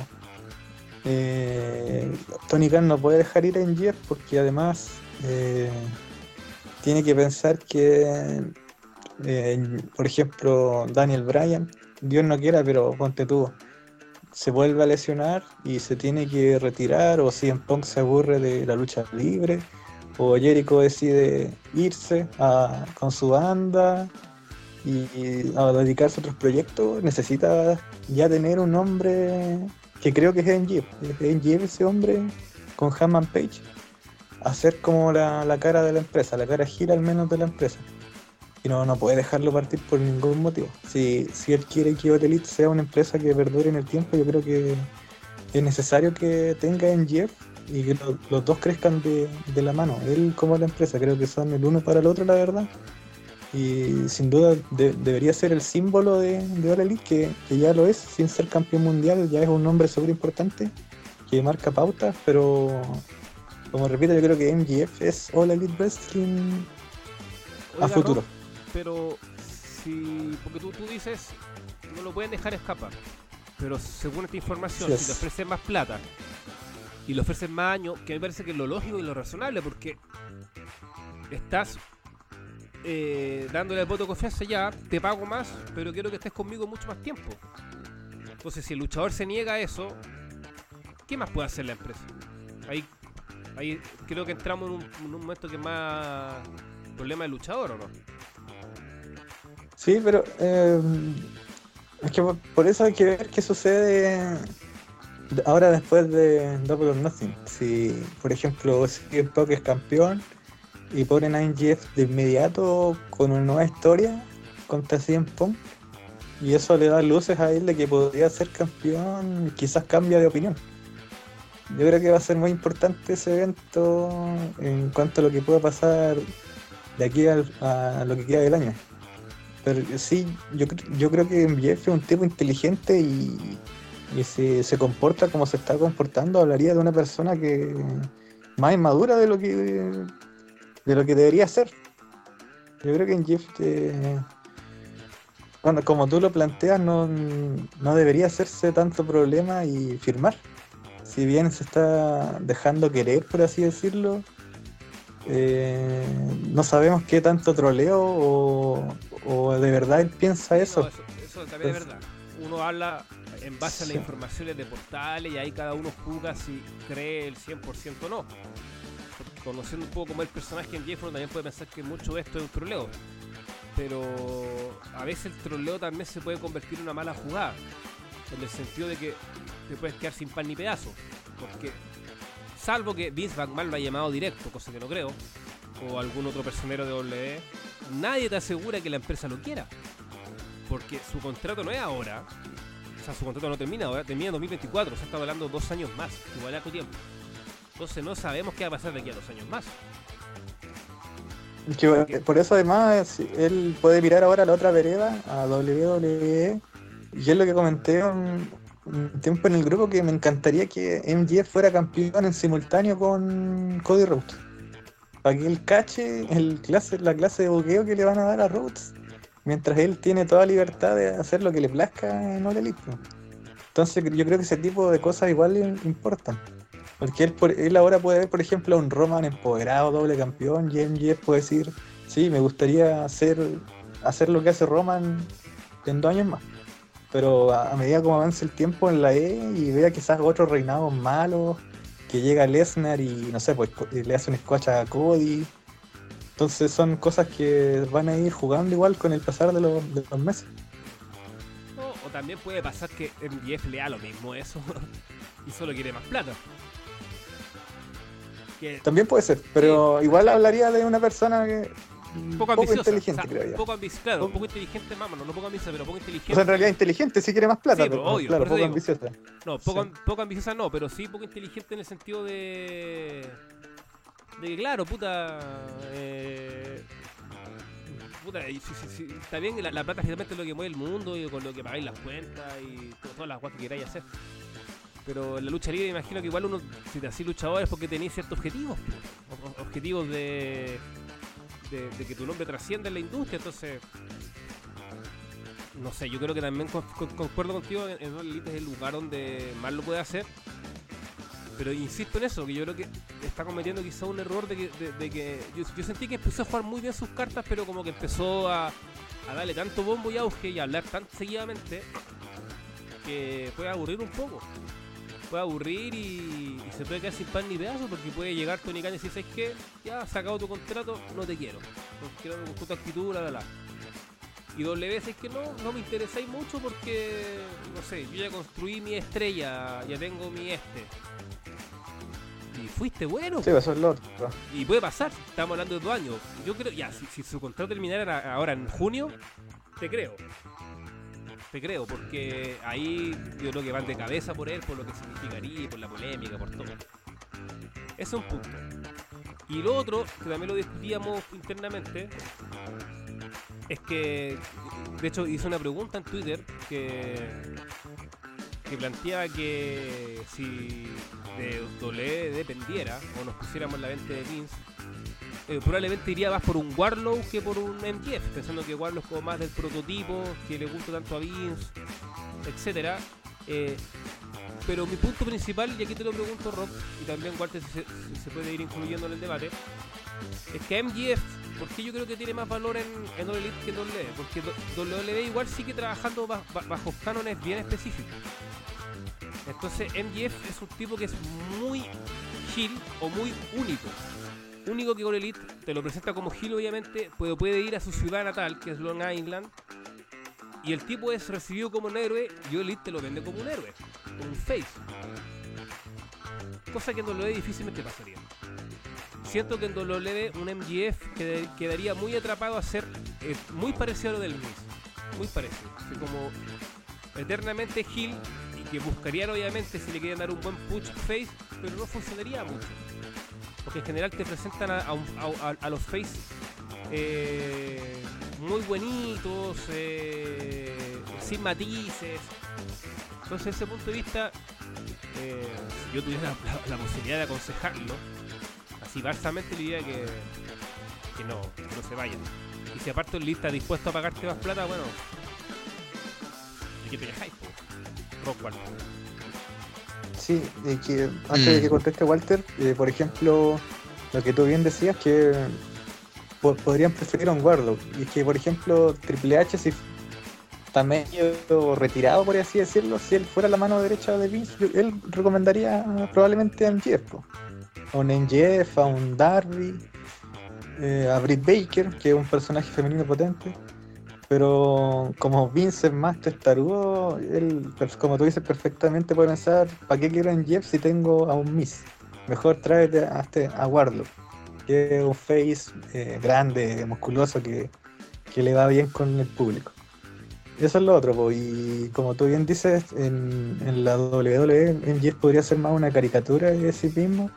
eh, Tony Khan no puede dejar ir a MJF porque además eh, tiene que pensar que, eh, por ejemplo, Daniel Bryan, Dios no quiera, pero ponte tú, se vuelve a lesionar y se tiene que retirar, o si en Punk se aburre de la lucha libre, o Jericho decide irse a- con su banda y, a dedicarse a otros proyectos, necesita ya tener un nombre que creo que es NGF, es NGF ese hombre con Hammond Page, hacer como la, la cara de la empresa, la cara gira al menos de la empresa. Y no, no puede dejarlo partir por ningún motivo. Si, si él quiere que All Elite sea una empresa que perdure en el tiempo, yo creo que es necesario que tenga en Jeff y que lo- los dos crezcan de, de la mano. Él como la empresa, creo que son el uno para el otro, la verdad. Y sin duda de- debería ser el símbolo de, de que, que ya lo es, sin ser campeón mundial, ya es un nombre súper importante, que marca pautas, pero como repito, yo creo que MGF es All Elite Wrestling a Oiga, futuro. Rob, pero si. Porque tú, tú dices, no lo pueden dejar escapar. Pero según esta información, si le ofrecen más plata y le ofrecen más años, que me parece que es lo lógico y lo razonable, porque estás eh, dándole el voto de confianza ya, te pago más, pero quiero que estés conmigo mucho más tiempo. Entonces, si el luchador se niega a eso, ¿qué más puede hacer la empresa? Ahí, ahí creo que entramos en un, en un momento que es más problema del luchador, ¿o no? Sí, pero eh, es que por, eso hay que ver qué sucede de- ahora después de Double or Nothing. Si, por ejemplo, si Punk es campeón y ponen a MJF de inmediato con una nueva historia contra CM Punk. Y eso le da luces a él de que podría ser campeón, quizás cambia de opinión. Yo creo que va a ser muy importante ese evento en cuanto a lo que pueda pasar de aquí a lo que queda del año. Pero sí, yo, yo creo que MJF es un tipo inteligente y, si se comporta como se está comportando, hablaría de una persona que más inmadura de lo que de lo que debería ser. Yo creo que en Jeff bueno, como tú lo planteas, no, no debería hacerse tanto problema y firmar. Si bien se está dejando querer, por así decirlo, eh, no sabemos qué tanto troleo o, o de verdad él piensa No, eso. eso, eso también es verdad. Uno habla en base a las Sí. informaciones de portales y ahí cada uno juzga si cree el 100% o no. Conociendo un poco como el personaje en Jeffro también puede pensar que mucho de esto es un troleo. Pero a veces el troleo también se puede convertir en una mala jugada. En el sentido de que te puedes quedar sin pan ni pedazo. Porque salvo que Vince McMahon lo ha llamado directo, cosa que no creo, o algún otro personero de W, nadie te asegura que la empresa lo quiera. Porque su contrato no es ahora. O sea, su contrato no termina ahora, termina en 2024. O sea, está hablando dos años más, igual a tu tiempo. Entonces no sabemos qué va a pasar de aquí a dos años más. Eh, por eso además él puede mirar ahora a la otra vereda, a WWE. Y es lo que comenté un, tiempo en el grupo que me encantaría que MJF fuera campeón en simultáneo con Cody Rhodes. Para que él cache el clase, la clase de buqueo que le van a dar a Rhodes. Mientras él tiene toda libertad de hacer lo que le plazca en Elite. Entonces yo creo que ese tipo de cosas igual importan. Porque él, él ahora puede ver, por ejemplo, a un Roman empoderado, doble campeón, y MJF puede decir, sí, me gustaría hacer, hacer lo que hace Roman en dos años más. Pero a, medida como avance el tiempo en la E y vea quizás otros reinados malos, que llega Lesnar y no sé, pues le hace un squash a Cody. Entonces son cosas que van a ir jugando igual con el pasar de los, de los meses. O también puede pasar que MJF le da lo mismo eso [laughs] y solo quiere más plata. Que También puede ser, pero igual hablaría de una persona que poco ambiciosa. inteligente, o sea, creo yo. Poco ambiciosa, claro, Poco- poco inteligente, vámonos, no poco ambiciosa, pero poco inteligente. O sea, en realidad inteligente, si quiere más plata, Sí, pero obvio, claro, poco digo. ambiciosa. No, poco, Sí. poco ambiciosa no, pero sí poco inteligente en el sentido de. De que, claro, puta. Eh, puta, sí, sí, sí, está bien, que la, la plata finalmente es lo que mueve el mundo y con lo que pagáis las cuentas y to- todas las cosas que queráis hacer. Pero en la lucha libre, imagino que igual uno, si te hacís luchador es porque tenéis ciertos objetivos. Objetivos de, de, que tu nombre trascienda en la industria, entonces. No sé, yo creo que también con- con- concuerdo contigo en, es el lugar donde más lo puede hacer. Pero insisto en eso, que yo creo que está cometiendo quizá un error de que, de, de que yo, yo sentí que empezó a jugar muy bien sus cartas, pero como que empezó a, a darle tanto bombo y auge y a hablar tan seguidamente que puede aburrir un poco. Puede aburrir y, y se puede quedar sin pan ni pedazo porque puede llegar Tony Khan y decir, ¿sabes qué? Ya has sacado tu contrato, no te quiero. No quiero con tu actitud, la, la, la. Y W es que no, no me interesáis mucho porque, no sé, yo ya construí mi estrella, ya tengo mi este. Y fuiste bueno. Sí, es lo otro. Y puede pasar, estamos hablando de dos años. Yo creo, ya, si, si su contrato terminara ahora en junio, te creo. Te creo, porque ahí yo creo que van de cabeza por él, por lo que significaría, por la polémica, por todo. Ese es un punto. Y lo otro, que también lo discutíamos internamente, es que, de hecho, hice una pregunta en Twitter que, que planteaba que si de W dependiera o nos pusiéramos la venta de Vince, eh, probablemente iría más por un Warlow que por un MJF, pensando que Warlow es como más del prototipo, que le gusta tanto a Vince, etcétera. Eh, pero mi punto principal, y aquí te lo pregunto Rob, y también Walter si se, puede ir incluyendo en el debate, es que MJF, ¿por qué yo creo que tiene más valor en, en que en WWE? Porque WWE igual sigue trabajando ba- ba- bajo cánones bien específicos. Entonces MJF es un tipo que es muy heel o muy único. Único que All Elite te lo presenta como heel obviamente, puede, ir a su ciudad natal, que es Long Island, y el tipo es recibido como un héroe y All Elite te lo vende como un héroe, como un face. Cosa que en WWE difícilmente pasaría. siento que en WWE un MGF qued- quedaría muy atrapado a ser eh, muy parecido a lo del Miz. Muy parecido. Así como eternamente heel y que buscarían obviamente si le quieren dar un buen push face, pero no funcionaría mucho. Porque en general te presentan a, a a- a- los face eh, muy bonitos, eh, sin matices. Entonces, desde ese punto de vista, eh, si yo tuviera la, posibilidad de aconsejarlo, así barsamente le diría que, que no, que no se vayan. Y si aparte el está dispuesto a pagarte más plata, bueno, ¿de qué te quejáis, po? Rockwell. Sí, de que antes de que Mm. conteste Walter, eh, por ejemplo, lo que tú bien decías, que po- podrían preferir a un Warlock. Y es que, por ejemplo, Triple H, si está medio retirado, por así decirlo, si él fuera la mano derecha de Vince, él recomendaría probablemente a MJF. po. A un MJF, a un Darby, eh, a Britt Baker, que es un personaje femenino potente. Pero como Vince es más testarudo, él, como tú dices, perfectamente puede pensar, ¿para qué quiero en Jeff si tengo a un Miss? Mejor tráete a, este, a Wardlow, que es un face eh, grande, musculoso, que, que le va bien con el público. Eso es lo otro, y como tú bien dices, en, en la WWE, MJF podría ser más una caricatura de sí mismo.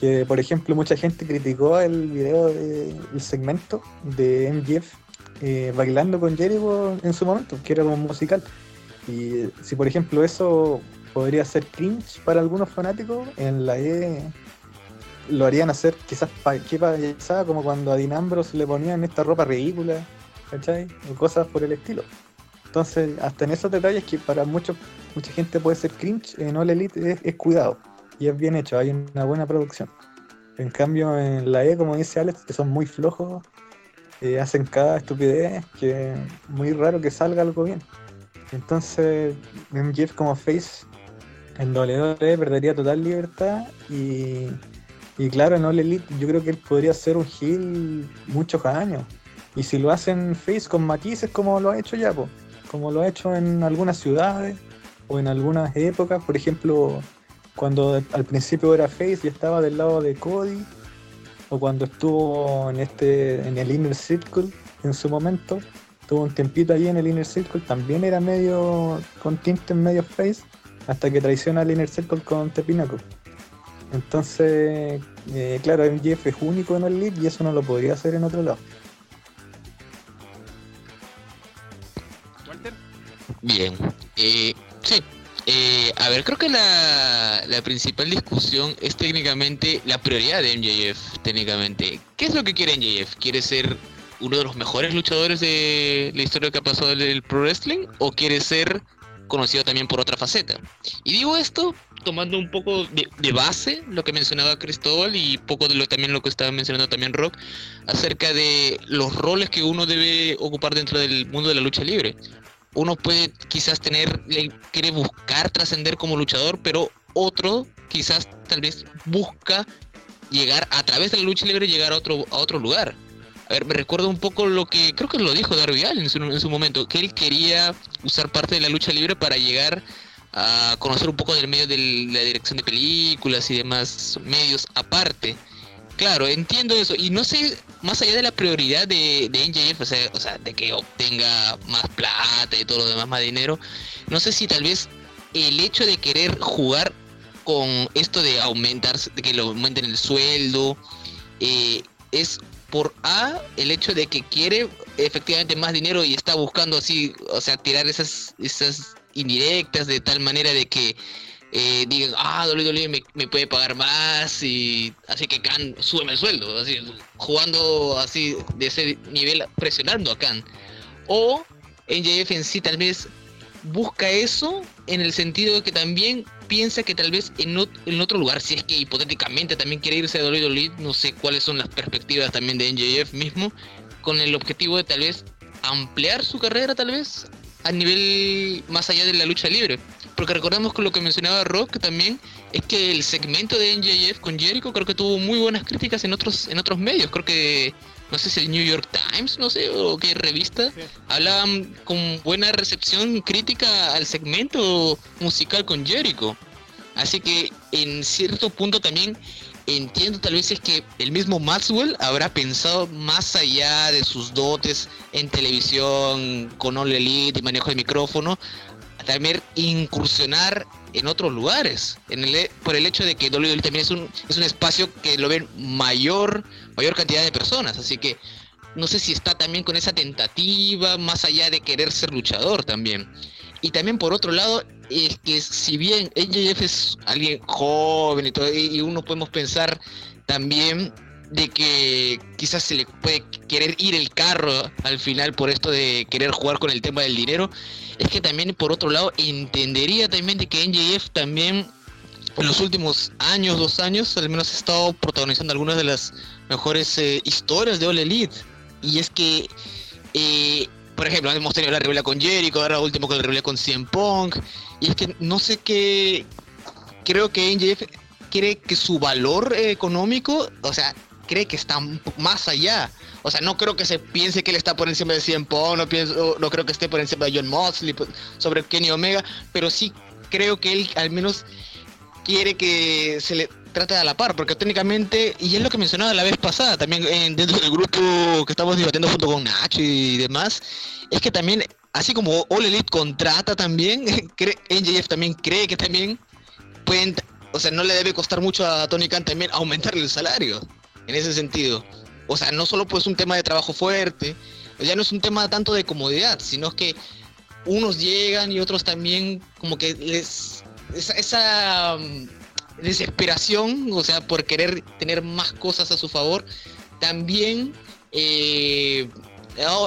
Que, por ejemplo, mucha gente criticó el video, de- el segmento de MJF eh, bailando con Jericho en su momento, que era como musical. Y si por ejemplo eso podría ser cringe para algunos fanáticos, en la E lo harían hacer quizás pa qué payasada, como cuando a Dean Ambrose le ponían esta ropa ridícula, ¿cachai? O cosas por el estilo. Entonces, hasta en esos detalles que para muchos, mucha gente puede ser cringe, en All Elite es cuidado y es bien hecho, hay una buena producción. En cambio, en la E, como dice Alex, que son muy flojos, hacen cada estupidez que muy raro que salga algo bien. Entonces, MJF como face en WWE perdería total libertad y, y claro, en All Elite yo creo que él podría ser un heel muchos años. Y si lo hacen face con matices como lo ha hecho ya, po, como lo ha hecho en algunas ciudades o en algunas épocas, por ejemplo, cuando al principio era face y estaba del lado de Cody, cuando estuvo en este en el Inner Circle en su momento, tuvo un tiempito allí en el Inner Circle, también era medio con tintes medio face, hasta que traiciona al Inner Circle con Tepinaco. Entonces, eh, claro, MJF es único en el Elite y eso no lo podría hacer en otro lado. Walter. Bien, eh, sí. Eh, a ver, creo que la, principal discusión es técnicamente la prioridad de MJF, técnicamente. ¿Qué es lo que quiere MJF? ¿Quiere ser uno de los mejores luchadores de la historia que ha pasado el Pro Wrestling? ¿O quiere ser conocido también por otra faceta? Y digo esto tomando un poco de, de base lo que mencionaba Cristóbal y poco de lo también lo que estaba mencionando también Rock acerca de los roles que uno debe ocupar dentro del mundo de la lucha libre uno puede quizás tener, quiere buscar trascender como luchador, pero otro quizás tal vez busca llegar a través de la lucha libre, llegar a otro, a otro lugar. A ver, me recuerda un poco lo que creo que lo dijo Darby Allin en su, en su momento, que él quería usar parte de la lucha libre para llegar a conocer un poco del medio de la dirección de películas y demás medios aparte. Claro, entiendo eso. Y no sé, más allá de la prioridad de, de NJF, o sea, o sea, de que obtenga más plata y todo lo demás, más dinero, no sé si tal vez el hecho de querer jugar con esto de aumentar, de que lo aumenten el sueldo, eh, es por A, el hecho de que quiere efectivamente más dinero y está buscando así, o sea, tirar esas, esas indirectas de tal manera de que eh, digan, ah, WWE me, me puede pagar más y así que Khan súbeme el sueldo, así jugando así de ese nivel presionando a Khan. O NJF en sí tal vez busca eso en el sentido de que también piensa que tal vez en, ot- en otro lugar, si es que hipotéticamente también quiere irse a WWE, no sé cuáles son las perspectivas también de NJF mismo, con el objetivo de tal vez ampliar su carrera tal vez a nivel más allá de la lucha libre. Porque recordemos que lo que mencionaba Rock también es que el segmento de NJF con Jericho creo que tuvo muy buenas críticas en otros en otros medios. Creo que no sé si el New York Times, no sé, o qué revista, Sí. hablaban con buena recepción crítica al segmento musical con Jericho. Así que en cierto punto también entiendo tal vez es que el mismo Maxwell habrá pensado más allá de sus dotes en televisión, con All Elite y manejo de micrófono, también incursionar en otros lugares, en el, por el hecho de que WWE también es un, es un espacio que lo ven mayor, mayor cantidad de personas, así que no sé si está también con esa tentativa, más allá de querer ser luchador también. Y también por otro lado, es que si bien NJF es alguien joven y todo, y uno podemos pensar también de que quizás se le puede querer ir el carro al final por esto de querer jugar con el tema del dinero, es que también por otro lado entendería también de que NJF también en los últimos años, dos años, al menos ha estado protagonizando algunas de las mejores eh, historias de All Elite. Y es que, eh, por ejemplo, hemos tenido la rebelión con Jericho, ahora último con la rebelión con CM Punk. Y es que no sé qué, creo que NJF cree que su valor eh, económico, o sea, cree que está más allá. O sea, no creo que se piense que él está por encima de CM Punk, no, pienso, no creo que esté por encima de John Moxley, sobre Kenny Omega, pero sí creo que él al menos quiere que se le trate a la par, porque técnicamente, y es lo que mencionaba la vez pasada, también dentro del grupo que estamos debatiendo junto con Nacho y demás, es que también, así como All Elite contrata también, [laughs] NJF también cree que también pueden, o sea, no le debe costar mucho a Tony Khan también aumentarle el salario en ese sentido. O sea, no solo pues un tema de trabajo fuerte, ya no es un tema tanto de comodidad, sino que unos llegan y otros también como que les esa, mm, desesperación, o sea, por querer tener más cosas a su favor, también eh,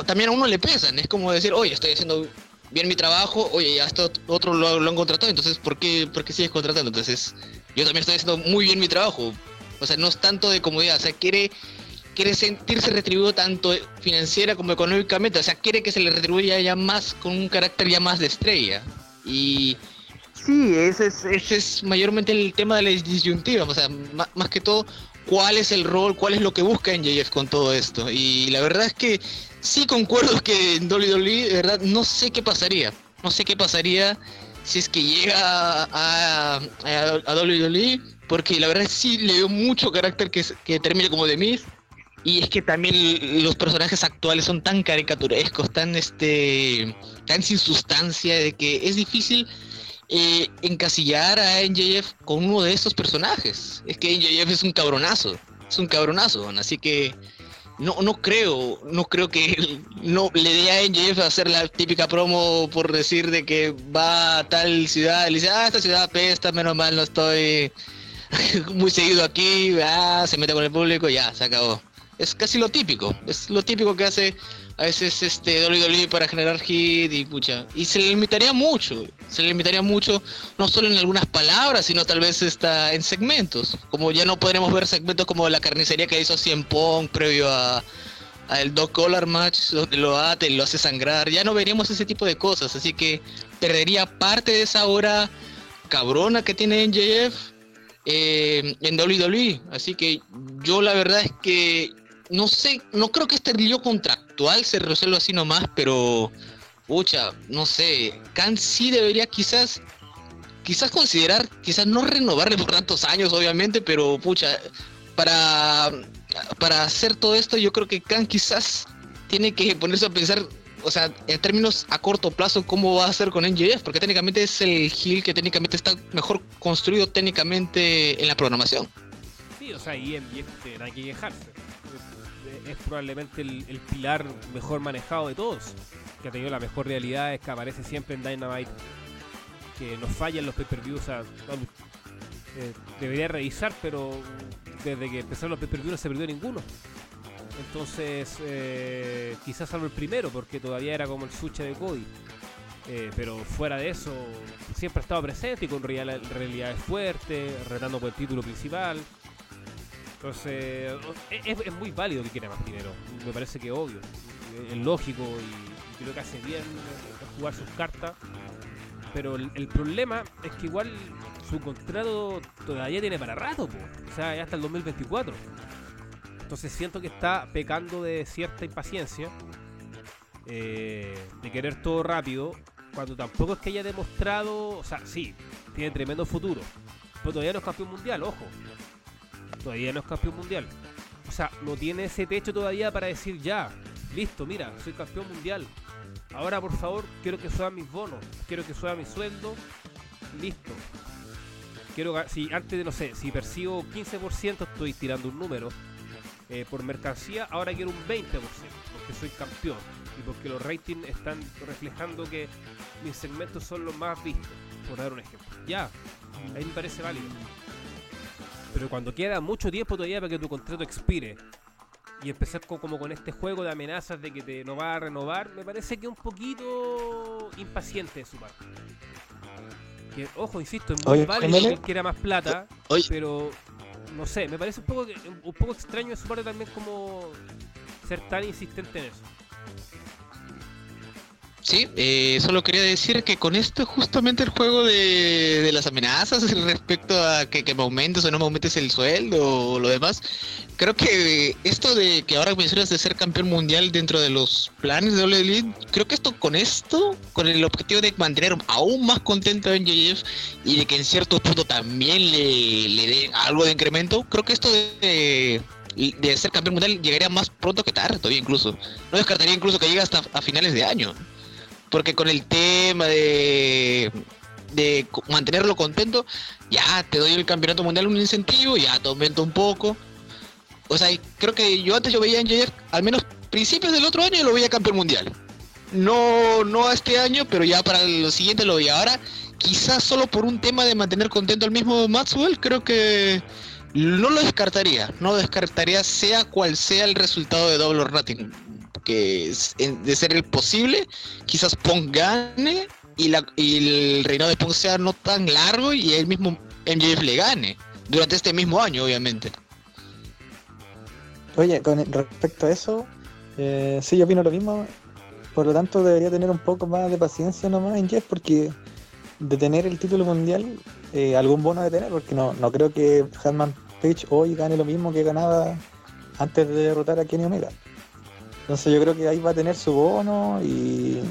también a uno le pesan, es como decir, oye, estoy haciendo bien mi trabajo, oye, ya esto otro lo, lo han contratado, entonces ¿por qué, ¿por qué sigues contratando? Entonces, yo también estoy haciendo muy bien mi trabajo, o sea, no es tanto de comodidad, o sea, quiere, quiere sentirse retribuido tanto financiera como económicamente, o sea, quiere que se le retribuya ya más con un carácter ya más de estrella. Y sí, ese es, ese es mayormente el tema de la disyuntiva, o sea, más, que todo, cuál es el rol, cuál es lo que busca en JF con todo esto. Y la verdad es que sí concuerdo que en WWE, de verdad, no sé qué pasaría. No sé qué pasaría si es que llega a, a, a WWE porque la verdad sí le dio mucho carácter que, que termine como de Miz. Y es que también los personajes actuales son tan caricaturescos, tan este, tan sin sustancia, de que es difícil eh, encasillar a NJF con uno de estos personajes. Es que NJF es un cabronazo, es un cabronazo, así que no, no creo, no creo que no le dé a NJF hacer la típica promo por decir de que va a tal ciudad y dice, ah, esta ciudad apesta, menos mal no estoy [laughs] muy seguido aquí, ah, se mete con el público, ya, se acabó. Es casi lo típico, es lo típico que hace a veces este WWE para generar hit y pucha. Y se le limitaría mucho, se le limitaría mucho, no solo en algunas palabras, sino tal vez está en segmentos. Como ya no podremos ver segmentos como la carnicería que hizo Cien Pong previo a, el Dog Collar Match, donde lo ate lo hace sangrar. Ya no veríamos ese tipo de cosas, así que perdería parte de esa hora cabrona que tiene NJF eh, en WWE. Así que yo la verdad es que no sé, no creo que este lío contractual se resuelva así nomás, pero pucha, no sé, Khan sí debería quizás quizás considerar, quizás no renovarle por tantos años, obviamente, pero pucha, para, para hacer todo esto, yo creo que Khan quizás tiene que ponerse a pensar o sea, en términos a corto plazo, ¿cómo va a ser con NJF? Porque técnicamente es el Hill que técnicamente está mejor construido técnicamente en la programación. Sí, o sea, y, y este, hay que. Es, probablemente el, pilar mejor manejado de todos. Que ha tenido la mejor realidad es que aparece siempre en Dynamite. Que nos fallan los pay-per-views. O eh, debería revisar, pero desde que empezaron los pay-per-views no se perdió ninguno. Entonces, eh, quizás salvo el primero, porque todavía era como el suche de Cody. Eh, pero fuera de eso, siempre ha estado presente y con realidades fuertes, retando por el título principal. Entonces, es, muy válido que quiera más dinero. Me parece que obvio. Es lógico y, creo que hace bien jugar sus cartas. Pero el, problema es que igual su contrato todavía tiene para rato, o sea, ya hasta el 2024. Entonces siento que está pecando de cierta impaciencia, eh, de querer todo rápido, cuando tampoco es que haya demostrado, o sea, sí, tiene tremendo futuro, pero todavía no es campeón mundial, ojo. Todavía no es campeón mundial. O sea, no tiene ese techo todavía para decir ya, listo, mira, soy campeón mundial. Ahora, por favor, quiero que suban mis bonos, quiero que suba mi sueldo, listo. Quiero, si antes de, no sé, si percibo 15%, estoy tirando un número eh, por mercancía, ahora quiero un 20%, porque soy campeón y porque los ratings están reflejando que mis segmentos son los más vistos, por dar un ejemplo. Ya, ahí me parece válido. Pero cuando queda mucho tiempo todavía para que tu contrato expire y empezar como con este juego de amenazas de que te no va a renovar, me parece que es un poquito impaciente de su parte. Que, ojo, insisto, es muy válido que quiera más plata, pero no sé, me parece un poco, un poco extraño de su parte también como ser tan insistente en eso. Sí, eh, solo quería decir que con esto justamente el juego de, las amenazas [laughs] respecto a que, me aumentes o no me aumentes el sueldo o lo demás, creo que esto de que ahora mencionas de ser campeón mundial dentro de los planes de WWE, creo que esto con esto, con el objetivo de mantener aún más contento a NJF y de que en cierto punto también le, le dé algo de incremento, creo que esto de de ser campeón mundial llegaría más pronto que tarde todavía incluso. No descartaría incluso que llegue hasta a finales de año porque con el tema de, de mantenerlo contento, ya te doy el campeonato mundial un incentivo, ya te aumento un poco. O sea, creo que yo antes yo veía en JF, al menos principios del otro año lo veía campeón mundial. No, no a este año, pero ya para lo siguiente lo veía. Ahora, quizás solo por un tema de mantener contento al mismo Maxwell, creo que no lo descartaría. No lo descartaría sea cual sea el resultado de Double Rating que de ser el posible, quizás Pong gane y, la, el reinado de Pong sea no tan largo y el mismo MJF le gane durante este mismo año, obviamente. Oye, con respecto a eso, eh, sí, yo opino lo mismo. Por lo tanto, debería tener un poco más de paciencia nomás en Jeff, porque de tener el título mundial, eh, algún bono de tener, porque no, no creo que Hatman Page hoy gane lo mismo que ganaba antes de derrotar a Kenny Omega. Entonces yo creo que ahí va a tener su bono y,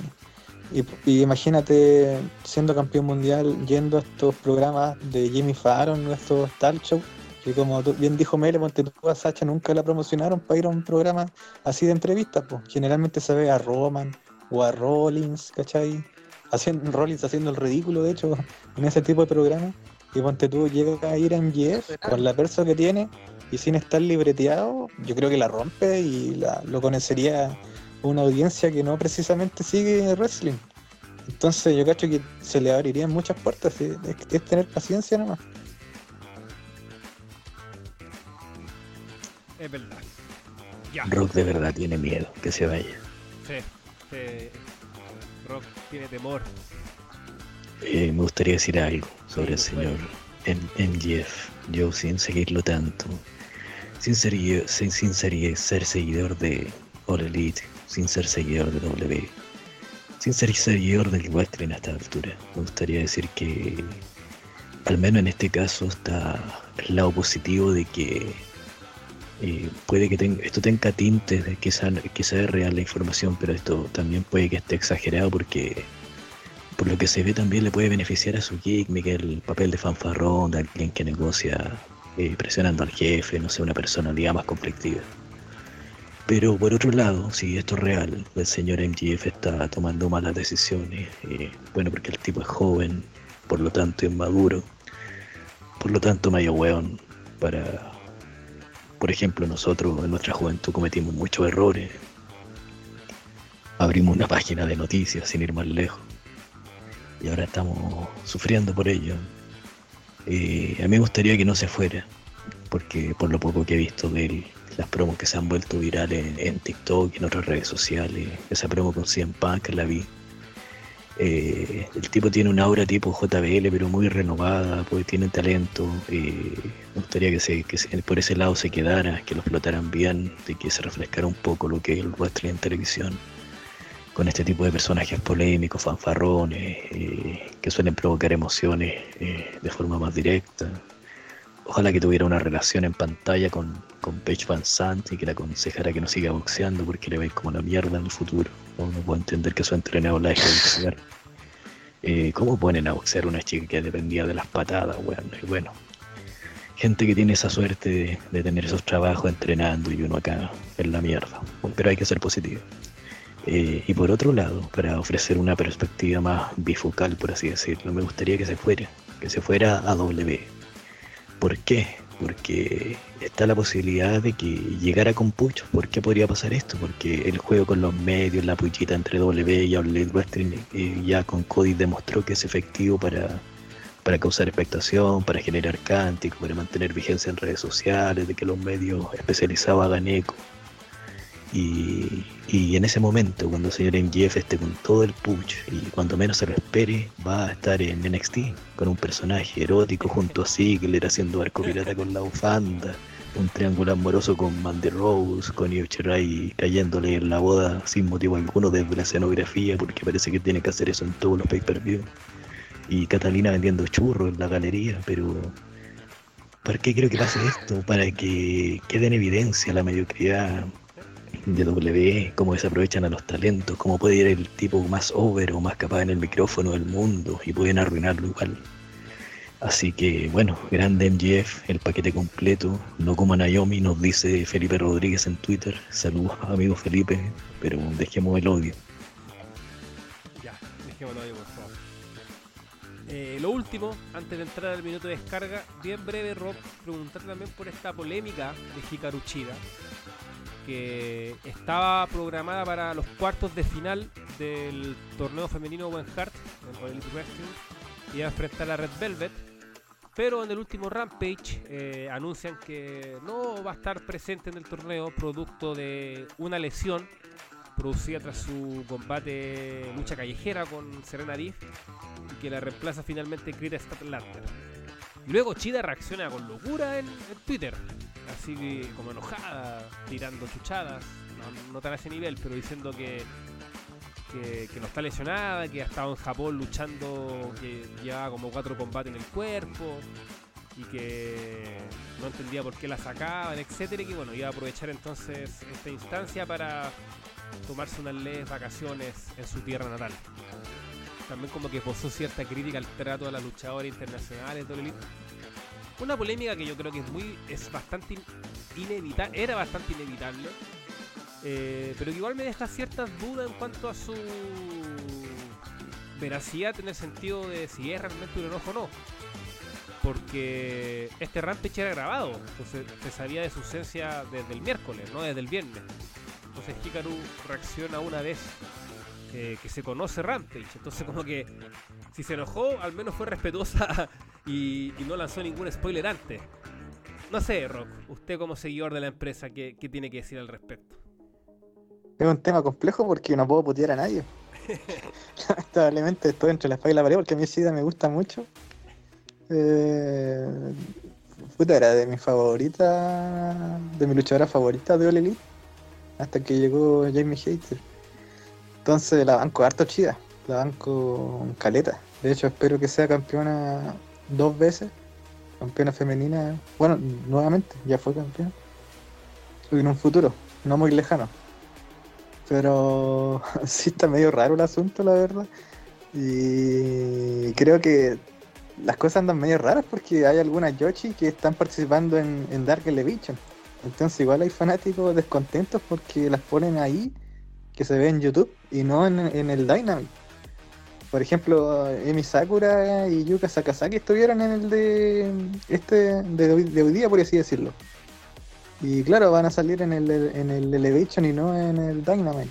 imagínate siendo campeón mundial yendo a estos programas de Jimmy Fallon, estos talk shows, que como bien dijo Mele, Ponte tú a Sacha nunca la promocionaron para ir a un programa así de entrevistas, pues generalmente se ve a Roman o a Rollins, ¿cachai? Haciendo, Rollins haciendo el ridículo, de hecho, en ese tipo de programas. Y ponte tú, llega a ir en Jeff con la persona que tiene y sin estar libreteado, yo creo que la rompe y la, lo conocería una audiencia que no precisamente sigue wrestling. Entonces yo cacho que se le abrirían muchas puertas, es, es tener paciencia nomás. Es verdad. Rock de verdad tiene miedo que se vaya. Sí, Rock tiene temor. Eh, me gustaría decir algo sobre el señor MGF. Yo sin seguirlo tanto, sin ser, sin, ser, seguidor de All Elite, sin ser seguidor de W, sin ser seguidor del wrestling a esta altura. Me gustaría decir que, al menos en este caso, está el lado positivo de que eh, puede que esto tenga tintes de que sea, que sea real la información, pero esto también puede que esté exagerado porque por lo que se ve también le puede beneficiar a su gimmick el papel de fanfarrón, de alguien que negocia eh, presionando al jefe, no sé, una personalidad más conflictiva. Pero por otro lado, si esto es real, el señor MGF está tomando malas decisiones, eh, bueno, porque el tipo es joven, por lo tanto inmaduro, por lo tanto medio weón, para, por ejemplo, nosotros en nuestra juventud cometimos muchos errores, abrimos una página de noticias sin ir más lejos, y ahora estamos sufriendo por ello, eh, a mí me gustaría que no se fuera, porque por lo poco que he visto de él, las promos que se han vuelto virales en, TikTok y en otras redes sociales, esa promo con CM Punk la vi. Eh, el tipo tiene un aura tipo JBL, pero muy renovada, pues tiene talento. Eh, me gustaría que, se, que por ese lado se quedara, que lo explotaran bien, de que se refrescara un poco lo que es el wrestling en televisión con este tipo de personajes polémicos, fanfarrones, eh, que suelen provocar emociones eh, de forma más directa. Ojalá que tuviera una relación en pantalla con, con Paige Van Sant y que le aconsejara que no siga boxeando porque le veis como la mierda en el futuro. No, puedo entender que su entrenador la deje de boxear. Eh, ¿Cómo ponen a boxear una chica que dependía de las patadas? Bueno, y bueno. gente que tiene esa suerte de, de tener esos trabajos entrenando y uno acá en la mierda. Pero hay que ser positivo. Eh, y por otro lado, para ofrecer una perspectiva más bifocal, por así decirlo, me gustaría que se fuera, que se fuera a W. ¿Por qué? Porque está la posibilidad de que llegara con puchos. ¿Por qué podría pasar esto? Porque el juego con los medios, la puchita entre W y Outlet Wrestling, eh, ya con Cody demostró que es efectivo para, para causar expectación, para generar cánticos, para mantener vigencia en redes sociales, de que los medios especializados hagan eco. Y, y en ese momento, cuando el señor MJF esté con todo el push y cuando menos se lo espere, va a estar en NXT con un personaje erótico junto a Ziggler haciendo arco pirata con la bufanda, un triángulo amoroso con Mandy Rose, con Io Shirai cayéndole en la boda sin motivo alguno desde la escenografía porque parece que tiene que hacer eso en todos los pay-per-view. Y Catalina vendiendo churros en la galería, pero ¿por qué creo que pase esto? Para que quede en evidencia la mediocridad de W, cómo desaprovechan a los talentos, cómo puede ir el tipo más over o más capaz en el micrófono del mundo y pueden arruinarlo igual. Así que bueno, grande MGF, el paquete completo, no como Naomi, nos dice Felipe Rodríguez en Twitter. Saludos amigo Felipe, pero dejemos el odio. Ya, dejémoslo ahí, por favor. Eh, lo último, antes de entrar al minuto de descarga, bien breve, Rob, preguntar también por esta polémica de Hikaru Chida, que estaba programada para los cuartos de final del torneo femenino One Heart, en All Elite Wrestling, y a enfrentar a Red Velvet, pero en el último Rampage eh, anuncian que no va a estar presente en el torneo producto de una lesión producida tras su combate lucha callejera con Serena Deeb y que la reemplaza finalmente Krita Statlander. Y luego Chida reacciona con locura en Twitter, así como enojada, tirando chuchadas, no, tan a ese nivel, pero diciendo que, que, no está lesionada, que ha estado en Japón luchando, que llevaba como cuatro combates en el cuerpo y que no entendía por qué la sacaban, etcétera, y que bueno, iba a aprovechar entonces esta instancia para tomarse unas leves vacaciones en su tierra natal. También como que posó cierta crítica al trato de las luchadoras internacionales de. Una polémica que yo creo que es muy, es bastante in- inevitable, era bastante inevitable, eh, pero que igual me deja ciertas dudas en cuanto a su veracidad en el sentido de si es realmente un enojo o no. Porque este Rampage era grabado, entonces se sabía de su ausencia desde el miércoles, no desde el viernes. Entonces Hikaru reacciona una vez eh, que se conoce Rampage. Entonces como que si se enojó, al menos fue respetuosa y, y no lanzó ningún spoiler antes. No sé, Rock, usted como seguidor de la empresa, ¿qué, qué tiene que decir al respecto? Es un tema complejo porque no puedo putear a nadie. [laughs] Lamentablemente estoy entre la espada y la pared porque a mí Sida me gusta mucho. Eh, puta, era de mi favorita, de mi luchadora favorita de Elite, hasta que llegó Jamie Hater. Entonces la banco harto chida, la banco caleta. De hecho espero que sea campeona dos veces, campeona femenina, bueno, nuevamente, ya fue campeona. En un futuro, no muy lejano. Pero [laughs] sí está medio raro el asunto, la verdad. Y creo que las cosas andan medio raras porque hay algunas Yoshi que están participando en, en Dark Elevation. Entonces igual hay fanáticos descontentos porque las ponen ahí, que se ve en YouTube, y no en, en el Dynamic. Por ejemplo, Emi Sakura y Yuka Sakazaki estuvieron en el de este de, hoy- día, por así decirlo. Y claro, van a salir en el, en el Elevation y no en el Dynamite.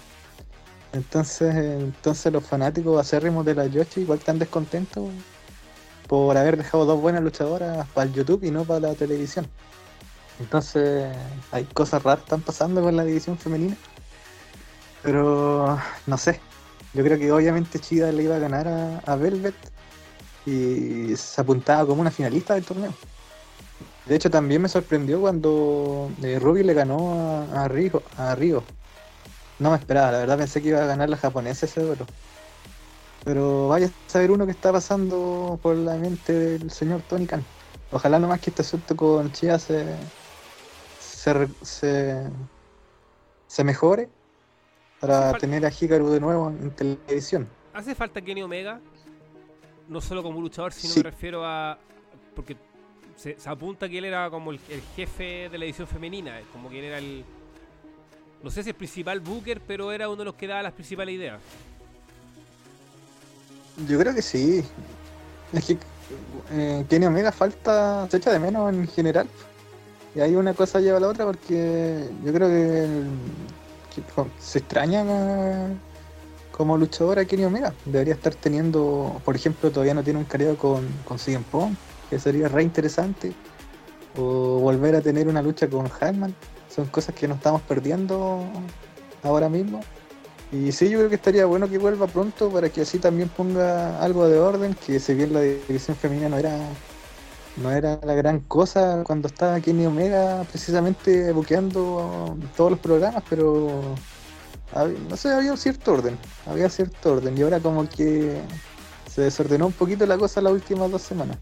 Entonces, entonces los fanáticos acérrimos de la Yoshi igual están descontentos por haber dejado dos buenas luchadoras para el YouTube y no para la televisión. Entonces, hay cosas raras que están pasando con la división femenina. Pero, no sé. Yo creo que obviamente Chida le iba a ganar a, a Velvet y se apuntaba como una finalista del torneo. De hecho, también me sorprendió cuando eh, Ruby le ganó a, a, Rio, a. No me esperaba, la verdad pensé que iba a ganar la japonesa ese duelo. Pero vaya a saber uno que está pasando por la mente del señor Tony Khan. Ojalá nomás que este asunto con Chia se, se, se mejore para tener a Hikaru de nuevo en televisión. ¿Hace falta Kenny Omega? No solo como luchador, sino Sí. me refiero a. Porque se, se apunta que él era como el, el jefe de la edición femenina, eh, como que él era el... No sé si el principal Booker, pero era uno de los que daba las principales ideas. Yo creo que sí. Es que eh, Kenny Omega falta, se echa de menos en general. Y ahí una cosa lleva a la otra porque yo creo que, el- se extraña como luchador a Kenny Omega. Debería estar teniendo, por ejemplo, todavía no tiene un careo con, con CM Punk, que sería re interesante. O volver a tener una lucha con Hangman. Son cosas que nos estamos perdiendo ahora mismo. Y sí, yo creo que estaría bueno que vuelva pronto para que así también ponga algo de orden, que si bien la división femenina no era no era la gran cosa cuando estaba Kenny Omega precisamente buqueando todos los programas, pero no sé, había un cierto orden, había cierto orden y ahora como que se desordenó un poquito la cosa las últimas dos semanas.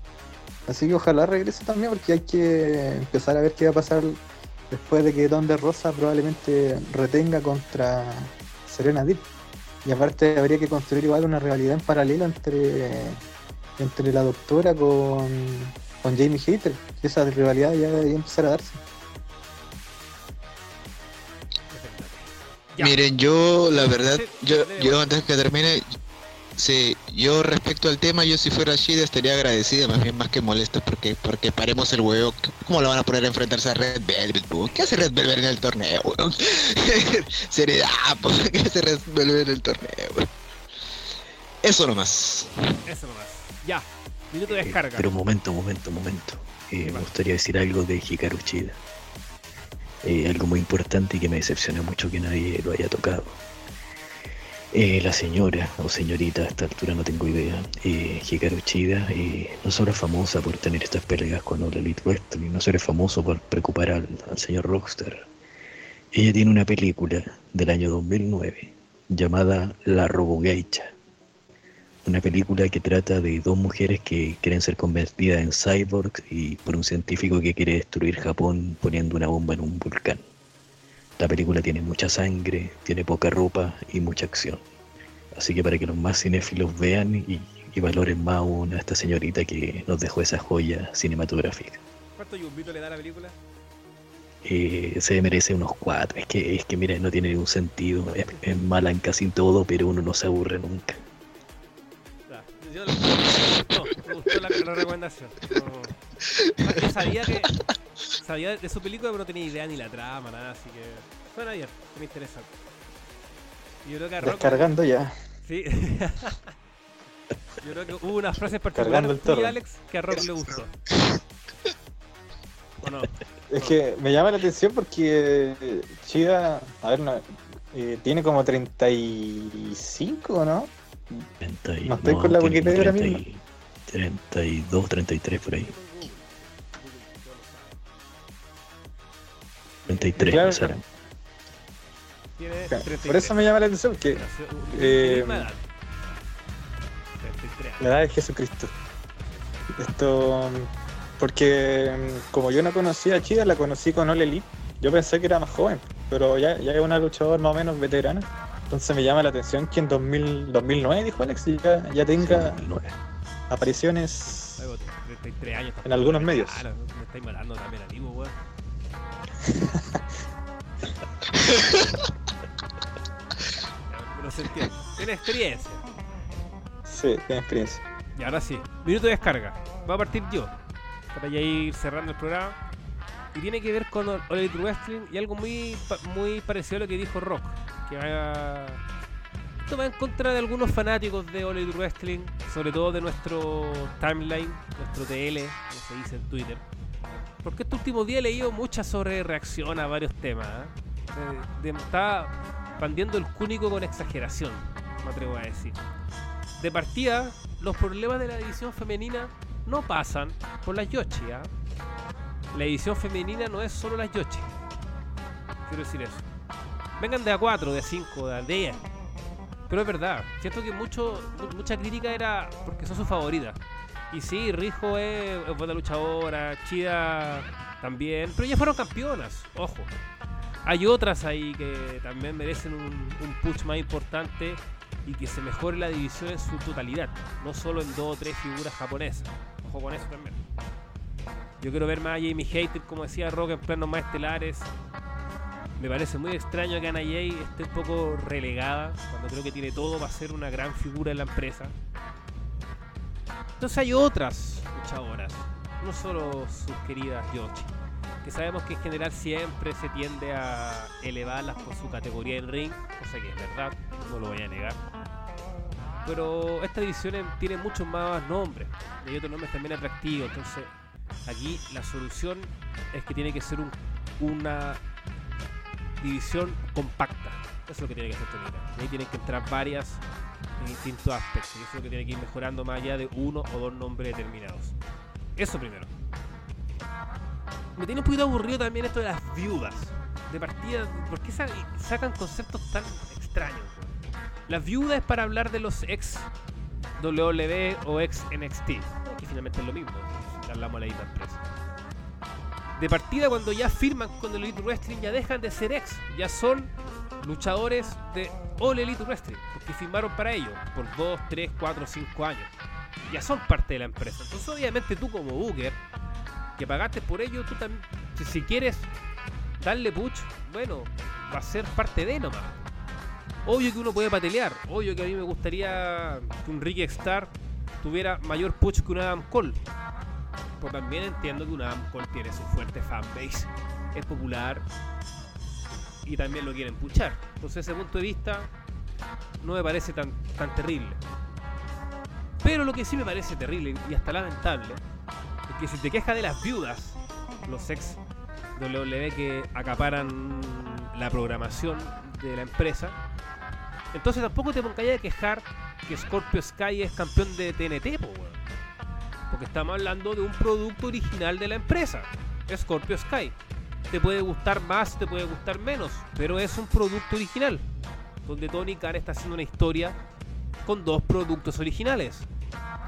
Así que ojalá regrese también porque hay que empezar a ver qué va a pasar después de que Don de Rosa probablemente retenga contra Serena Deep. Y aparte habría que construir igual una realidad en paralelo entre, entre la doctora con, con Jamie Hater. Esa rivalidad ya debería empezar a darse. Ya. Miren, yo la verdad, yo, yo antes que termine, sí, yo respecto al tema, yo si fuera Shida estaría agradecida, más bien más que molesta, porque porque paremos el huevo. ¿Cómo lo van a poner a enfrentarse a Red Velvet? po? ¿Qué hace Red Velvet en el torneo, weón? [laughs] Seriedad, [laughs] ¿qué hace Red Velvet en el torneo, weón? Eso nomás. Eso nomás. Ya, minuto de descarga. Pero un momento, momento, momento. Eh, me gustaría decir algo de Hikaru Shida. Eh, algo muy importante y que me decepciona mucho que nadie lo haya tocado. Eh, la señora o señorita, a esta altura no tengo idea, eh, Hikaru Shida, eh, no solo es famosa por tener estas peleas con All Elite Wrestling, no solo es famoso por preocupar al, al señor Rockstar. Ella tiene una película del año 2009 llamada La Robogeisha. Una película que trata de dos mujeres que quieren ser convertidas en cyborgs y por un científico que quiere destruir Japón poniendo una bomba en un volcán. La película tiene mucha sangre, tiene poca ropa y mucha acción. Así que para que los más cinéfilos vean y, y valoren más aún a esta señorita que nos dejó esa joya cinematográfica. ¿Cuánto yumbito le da a la película? Eh, se merece unos cuatro. Es que, es que mira, no tiene ningún sentido. Es, es mala en casi todo, pero uno no se aburre nunca. Yo me gustó, me gustó la, la recomendación. No, más que sabía que sabía de su película, pero no tenía idea ni la trama, nada, así que suena bien, me interesante. Yo creo que a Rock, Descargando ya. sí. [laughs] Yo creo que hubo unas frases particulares torrent. Alex, que a Rock le gustó. ¿O no? Es que me llama la atención porque Chida, a ver, no, eh, tiene como 35, ¿no? 30 y- No estoy con la Wikipedia ahora 30 mismo. y- 32, 33 por ahí. 33, Claro. Tiene Por 33. eso me llama la atención, porque Nació- eh, misma edad. 33 años. la edad de Jesucristo. Esto, porque como yo no conocía a Chida, la conocí con All Elite. Yo pensé que era más joven, pero ya, ya es una luchadora más o menos veterana. Entonces me llama la atención que en 2000, 2009, dijo Alex, ya, ya tenga 2009. apariciones. Luego, 33 años. En algunos medios. Claro, me estáis matando también a ti, pues, weón. [laughs] Ya, Pero se entiende. Tiene experiencia. Sí, tiene experiencia. Y ahora sí, minuto de descarga. Va a partir yo. Para ya ir cerrando el programa. Y tiene que ver con Elite Wrestling y algo muy, muy parecido a lo que dijo Rock. Que va. Esto va en contra de algunos fanáticos de Elite Wrestling, sobre todo de nuestro timeline, nuestro TL, como se dice en Twitter. Porque este último día he leído mucha sobre reacción a varios temas. ¿eh? Está bandiendo el cúnico con exageración, me atrevo a decir. De partida, los problemas de la división femenina no pasan por las Yoshi. ¿ah? La edición femenina no es solo las Yoshi. Quiero decir eso. Vengan de a 4, de a 5, de a 10. Pero es verdad, siento que mucho, mu- mucha crítica era porque son sus favoritas. Y sí, Rijo es, es buena luchadora, Chida también, pero ya fueron campeonas, ojo. Hay otras ahí que también merecen un, un push más importante y que se mejore la división en su totalidad, no solo en dos o tres figuras japonesas. Ojo con eso también. Yo quiero ver más a Jamie Hater, como decía Rock, en planos más estelares. Me parece muy extraño que Ana Jay esté un poco relegada, cuando creo que tiene todo para ser una gran figura en la empresa. Entonces hay otras luchadoras, no solo sus queridas Yoshi, que sabemos que en general siempre se tiende a elevarlas por su categoría en ring, cosa que es verdad, no lo voy a negar. Pero esta división tiene muchos más nombres, y hay otros nombres también atractivos, entonces aquí la solución es que tiene que ser un- una división compacta. Eso es lo que tiene que hacer Tonita. Y ahí tienen que entrar varias en distintos aspectos. Y eso es lo que tiene que ir mejorando más allá de uno o dos nombres determinados. Eso primero. Me tiene un poquito aburrido también esto de las viudas. De partida, ¿por qué sa- sacan conceptos tan extraños? Las viudas es para hablar de los ex WWE o ex NXT. Que finalmente es lo mismo. Si Hablamos de la misma empresa. De partida, cuando ya firman con el Elite Wrestling, ya dejan de ser ex. Ya son luchadores de All Elite Wrestling. Porque firmaron para ello por 2, 3, 4, 5 años. Ya son parte de la empresa. Entonces, obviamente, tú como Booker, que pagaste por ello, tú también, si, si quieres darle push, bueno, va a ser parte de nomás. Obvio que uno puede patelear. Obvio que a mí me gustaría que un Ricky Star tuviera mayor push que un Adam Cole. Pero también entiendo que un Adam Cole tiene su fuerte fanbase. Es popular. Y también lo quieren puchar. Entonces ese punto de vista no me parece tan, tan terrible. Pero lo que sí me parece terrible y hasta lamentable es que si te quejas de las viudas, los ex WWE que acaparan la programación de la empresa, entonces tampoco te pongáis a quejar que Scorpio Sky es campeón de TNT, po, weón. Porque estamos hablando de un producto original de la empresa, Scorpio Sky. Te puede gustar más, te puede gustar menos, pero es un producto original. Donde Tony Khan está haciendo una historia con dos productos originales.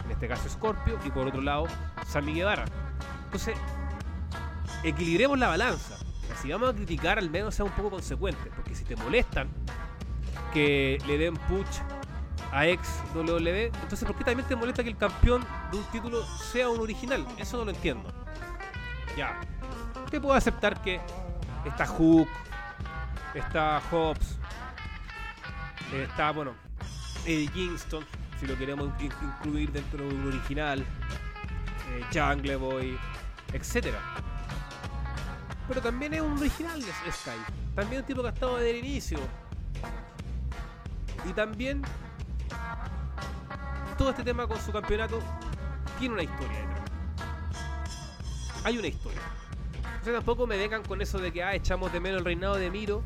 En este caso Scorpio y por otro lado Sammy Guevara. Entonces, equilibremos la balanza. Si vamos a criticar, al menos sea un poco consecuente. Porque si te molestan que le den push a ex WWE, entonces ¿por qué también te molesta que el campeón de un título sea un original? Eso no lo entiendo. Ya. Te puedo aceptar que está Hook, está Hobbs, está, bueno, Eddie Kingston, si lo queremos in- incluir dentro de un original, eh, Jungle Boy, etcétera. Pero también es un original de Sky. También un tipo que ha estado desde el inicio. Y también todo este tema con su campeonato tiene una historia detrás. Hay una historia. Entonces tampoco me vengan con eso de que ah, echamos de menos el reinado de Miro.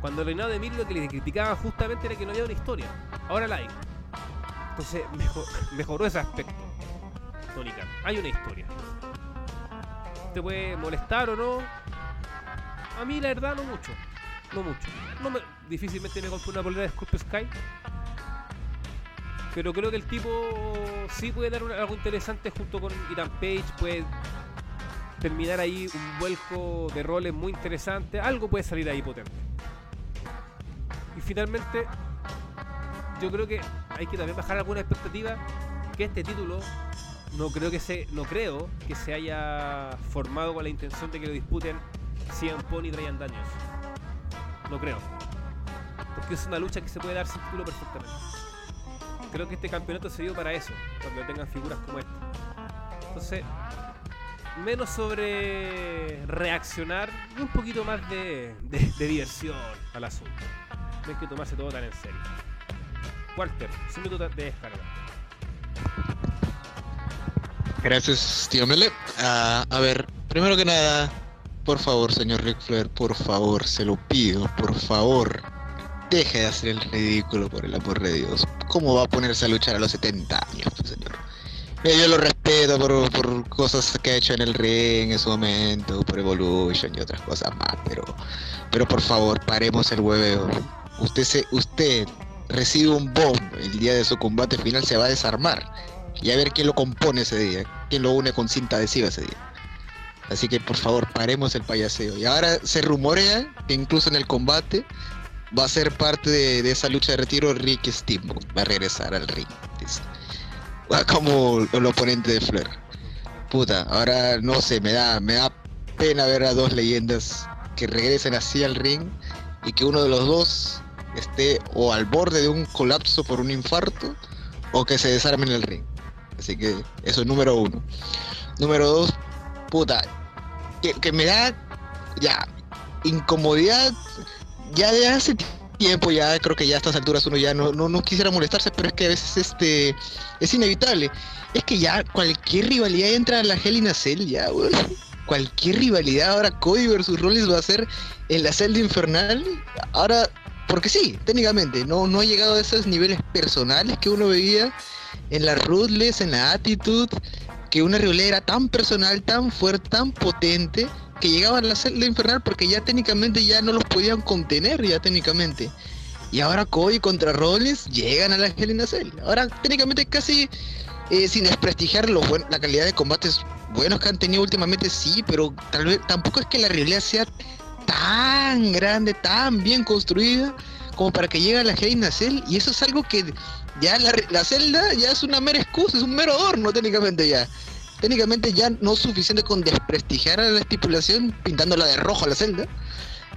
Cuando el reinado de Miro lo que le criticaban justamente era que no había una historia. Ahora la hay. Entonces [laughs] mejor- mejoró ese aspecto. Tony Khan. Hay una historia. Te puede molestar o no. A mí la verdad no mucho. No mucho. No me- difícilmente me compré una polera de Scorpio Sky. Pero creo que el tipo sí puede dar algo interesante junto con Ethan Page. Puede terminar ahí un vuelco de roles muy interesante. Algo puede salir ahí potente. Y finalmente, yo creo que hay que también bajar alguna expectativa que este título no creo que se no creo que se haya formado con la intención de que lo disputen CM Punk y Brian Daniels. No creo. Porque es una lucha que se puede dar sin título perfectamente. Creo que este campeonato se dio para eso, cuando tengan figuras como esta. Entonces, menos sobre reaccionar y un poquito más de, de- diversión al asunto. No hay que tomarse todo tan en serio. Walter, 100 minutos de descarga. Gracias, tío Mele. Ah, a ver, primero que nada, por favor, señor Ric Flair, por favor, se lo pido, por favor. Deje de hacer el ridículo, por el amor de Dios. ¿Cómo va a ponerse a luchar a los 70 años, pues, señor? Yo lo respeto por, por cosas que ha hecho en el ring en su momento, por Evolution y otras cosas más, pero, pero por favor, paremos el hueveo. Usted se, usted recibe un bomb el día de su combate final, se va a desarmar y a ver quién lo compone ese día, quién lo une con cinta adhesiva ese día. Así que por favor, paremos el payaseo. Y ahora se rumorea que incluso en el combate va a ser parte de, esa lucha de retiro Rick Steamboat. Va a regresar al ring. Va como el oponente de Flair. puta, ahora no sé, me da, me da pena ver a dos leyendas que regresen así al ring y que uno de los dos esté o al borde de un colapso por un infarto o que se desarme en el ring. Así que eso es número uno. Número dos, puta, que, que me da ya incomodidad ya de hace tiempo, ya creo que ya a estas alturas uno ya no, no, no quisiera molestarse, pero es que a veces este es inevitable. Es que ya cualquier rivalidad entra a la Hell in a Cell, ya, weón. Cualquier rivalidad ahora Cody versus Rollins va a ser en la celda infernal. Ahora, porque sí, técnicamente, no, no ha llegado a esos niveles personales que uno veía en la Ruthless, en la Attitude, que una rivalidad era tan personal, tan fuerte, tan potente, que llegaban a la celda infernal porque ya técnicamente ya no los podían contener, ya técnicamente. Y ahora Cody contra Rollins llegan a la Hell Cell. Ahora técnicamente casi eh, sin desprestigiar lo buen- la calidad de combates buenos que han tenido últimamente, sí, pero tal vez tampoco es que la rivalidad sea tan grande, tan bien construida como para que llegue a la Hell in a Cell. Y eso es algo que ya la, la celda ya es una mera excusa, es un mero adorno técnicamente ya. Técnicamente ya no es suficiente con desprestigiar a la estipulación pintándola de rojo a la celda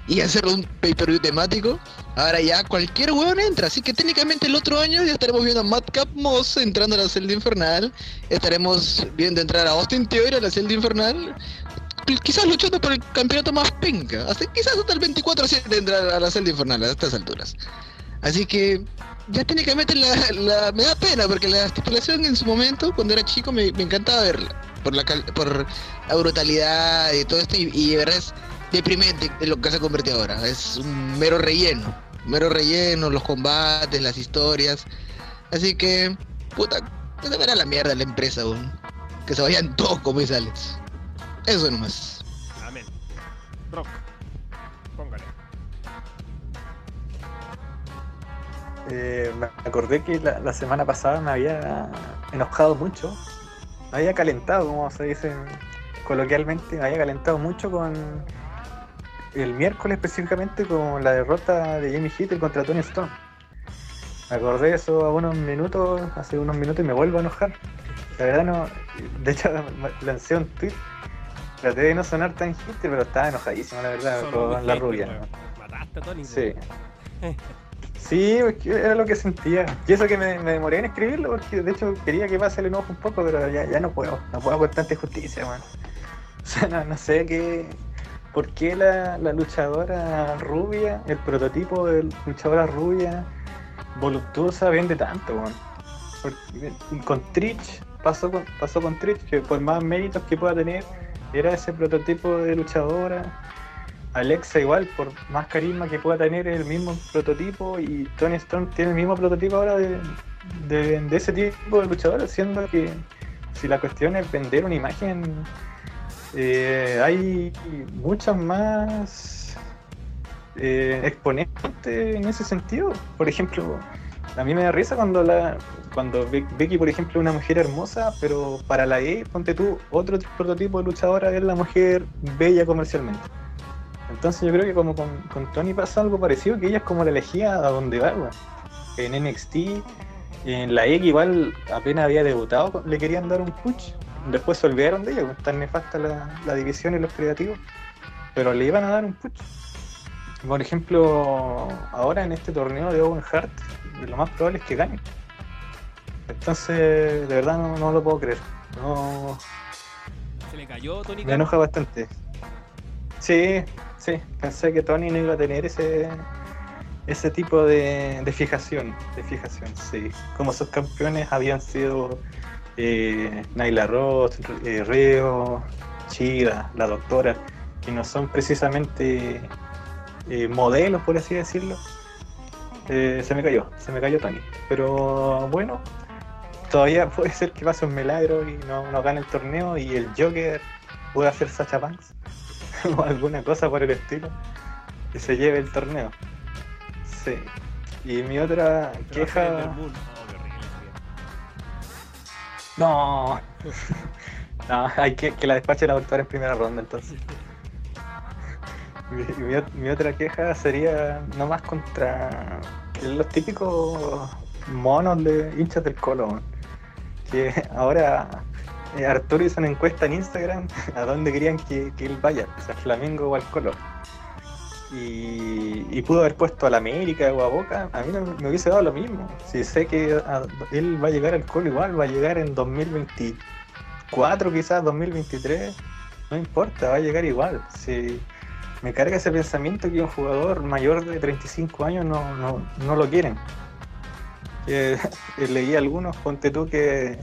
y hacerlo un pay-per-view temático. Ahora ya cualquier hueón entra, así que técnicamente el otro año ya estaremos viendo a Madcap Moss entrando a la celda infernal, estaremos viendo entrar a Austin Theory a la celda infernal, quizás luchando por el campeonato más penca, quizás hasta el 24-7 entrar a la celda infernal a estas alturas. Así que ya técnicamente la, la- me da pena porque la estipulación en su momento, cuando era chico, me, me encantaba verla. Por la, por la brutalidad y todo esto, y, y de verdad es deprimente en lo que se ha convertido ahora. Es un mero relleno. Mero relleno, los combates, las historias. Así que, puta, se verá la mierda la empresa, weón. Que se vayan todos, como dice Alex. Eso nomás. Amén. Rock. Eh, me acordé que la, la semana pasada me había enojado mucho. Me había calentado, como se dice coloquialmente, me había calentado mucho con el miércoles específicamente con la derrota de Jamie Hitler contra Tony Storm. Me acordé de eso a unos minutos, hace unos minutos y me vuelvo a enojar. La verdad no, de hecho [laughs] lancé un tweet, traté de no sonar tan Hitler, pero estaba enojadísimo la verdad Solo con la rubia. Mataste a Tony. Sí. [laughs] Sí, era lo que sentía. Y eso que me, me demoré en escribirlo, porque de hecho quería que pase el enojo un poco, pero ya, ya no puedo. No puedo con tanta injusticia, man. [laughs] O sea, no, no sé qué. ¿Por qué la, la luchadora rubia, el prototipo de luchadora rubia, voluptuosa, vende tanto, man? Con Trish, pasó con, pasó con Trish, que por más méritos que pueda tener, era ese prototipo de luchadora. Alexa igual, por más carisma que pueda tener el mismo prototipo y Tony Storm tiene el mismo prototipo ahora de, de, ese tipo de luchador, siendo que si la cuestión es vender una imagen, eh, hay muchas más eh, exponentes en ese sentido. Por ejemplo, a mí me da risa cuando la cuando Be- Becky, por ejemplo, es una mujer hermosa, pero para la E, ponte tú, otro prototipo de luchadora es la mujer bella comercialmente. Entonces yo creo que como con, con Tony pasa algo parecido, que ella es como la elegía a donde va, weón. En NXT, en la X igual apenas había debutado, le querían dar un push. Después se olvidaron de ella, pues, tan nefasta la, la división y los creativos. Pero le iban a dar un push. Por ejemplo, ahora en este torneo de Owen Hart, lo más probable es que gane. Entonces, de verdad no, no lo puedo creer. No, Se le cayó Tony me enoja bastante. Sí, sí, pensé que Tony no iba a tener ese ese tipo de, de fijación, de fijación, sí. Como sus campeones habían sido eh, Naila Ross, eh, Reo, Chida, la doctora, que no son precisamente eh, modelos, por así decirlo. Se me cayó, se me cayó Tony. Pero bueno, todavía [laughs] puede ser que pase un milagro y no, no gane el torneo y el Joker pueda hacer Sacha Banks [laughs] o alguna cosa por el estilo y se lleve el torneo. Sí. Y mi otra Pero queja. No. [laughs] No, hay que que la despache la doctora en primera ronda entonces. Mi, mi- mi otra queja sería nomás contra los típicos monos de hinchas del colo. weón. Que ahora eh, Arturo hizo una encuesta en Instagram [laughs] a dónde querían que, él vaya, o sea, Flamengo o al Colo. Y, pudo haber puesto a la América o a Boca, a mí no me hubiese dado lo mismo. Si sé que él va a llegar al Colo igual, va a llegar en 2024 quizás, 2023, no importa, va a llegar igual. Si me carga ese pensamiento que un jugador mayor de 35 años no, no, no lo quieren. Que, [laughs] leí algunos, ponte tú que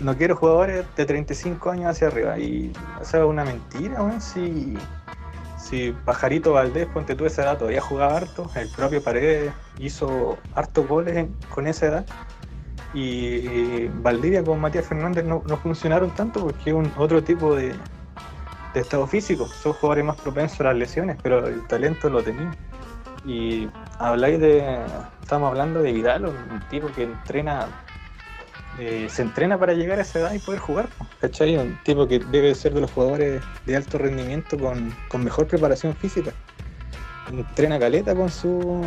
no quiero jugadores de 35 años hacia arriba. Y eso es una mentira. Si, si Pajarito Valdés, ponte tú esa edad, todavía jugaba harto. El propio Paredes hizo hartos goles con esa edad. Y Valdivia con Matías Fernández no, funcionaron tanto porque es un otro tipo de, de estado físico. Son jugadores más propensos a las lesiones, pero el talento lo tenían. Y habláis de. Estamos hablando de Vidal, un tipo que entrena. Eh, se entrena para llegar a esa edad y poder jugar. ¿Cachai? Un tipo que debe ser de los jugadores de alto rendimiento con, con mejor preparación física. Entrena caleta con su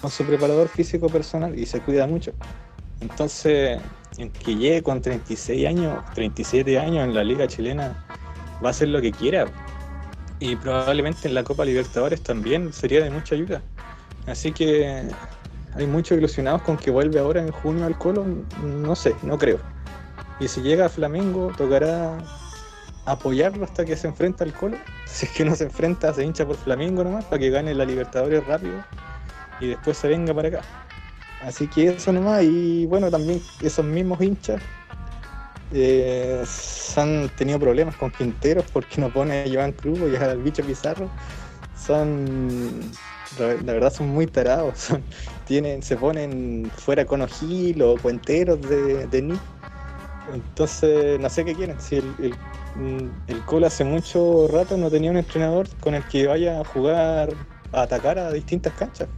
con su preparador físico personal y se cuida mucho. Entonces, en que llegue con 36 años, 37 años en la liga chilena, va a hacer lo que quiera. Y probablemente en la Copa Libertadores también sería de mucha ayuda. Así que hay muchos ilusionados con que vuelve ahora en junio al Colo. No sé, no creo. Y si llega a Flamengo, tocará apoyarlo hasta que se enfrenta al Colo. [laughs] Si es que no se enfrenta, se hincha por Flamengo nomás para que gane la Libertadores rápido y después se venga para acá. Así que eso nomás. Y bueno, también esos mismos hinchas eh, han tenido problemas con Quinteros porque no pone a Joan Cruz y al bicho Pizarro. Son, la, verdad, son muy tarados. Tienen, se ponen fuera con Ojil o cuenteros de, de Nick. Entonces, no sé qué quieren. Si el, el, mm, el Colo hace mucho rato no tenía un entrenador con el que vaya a jugar, a atacar a distintas canchas.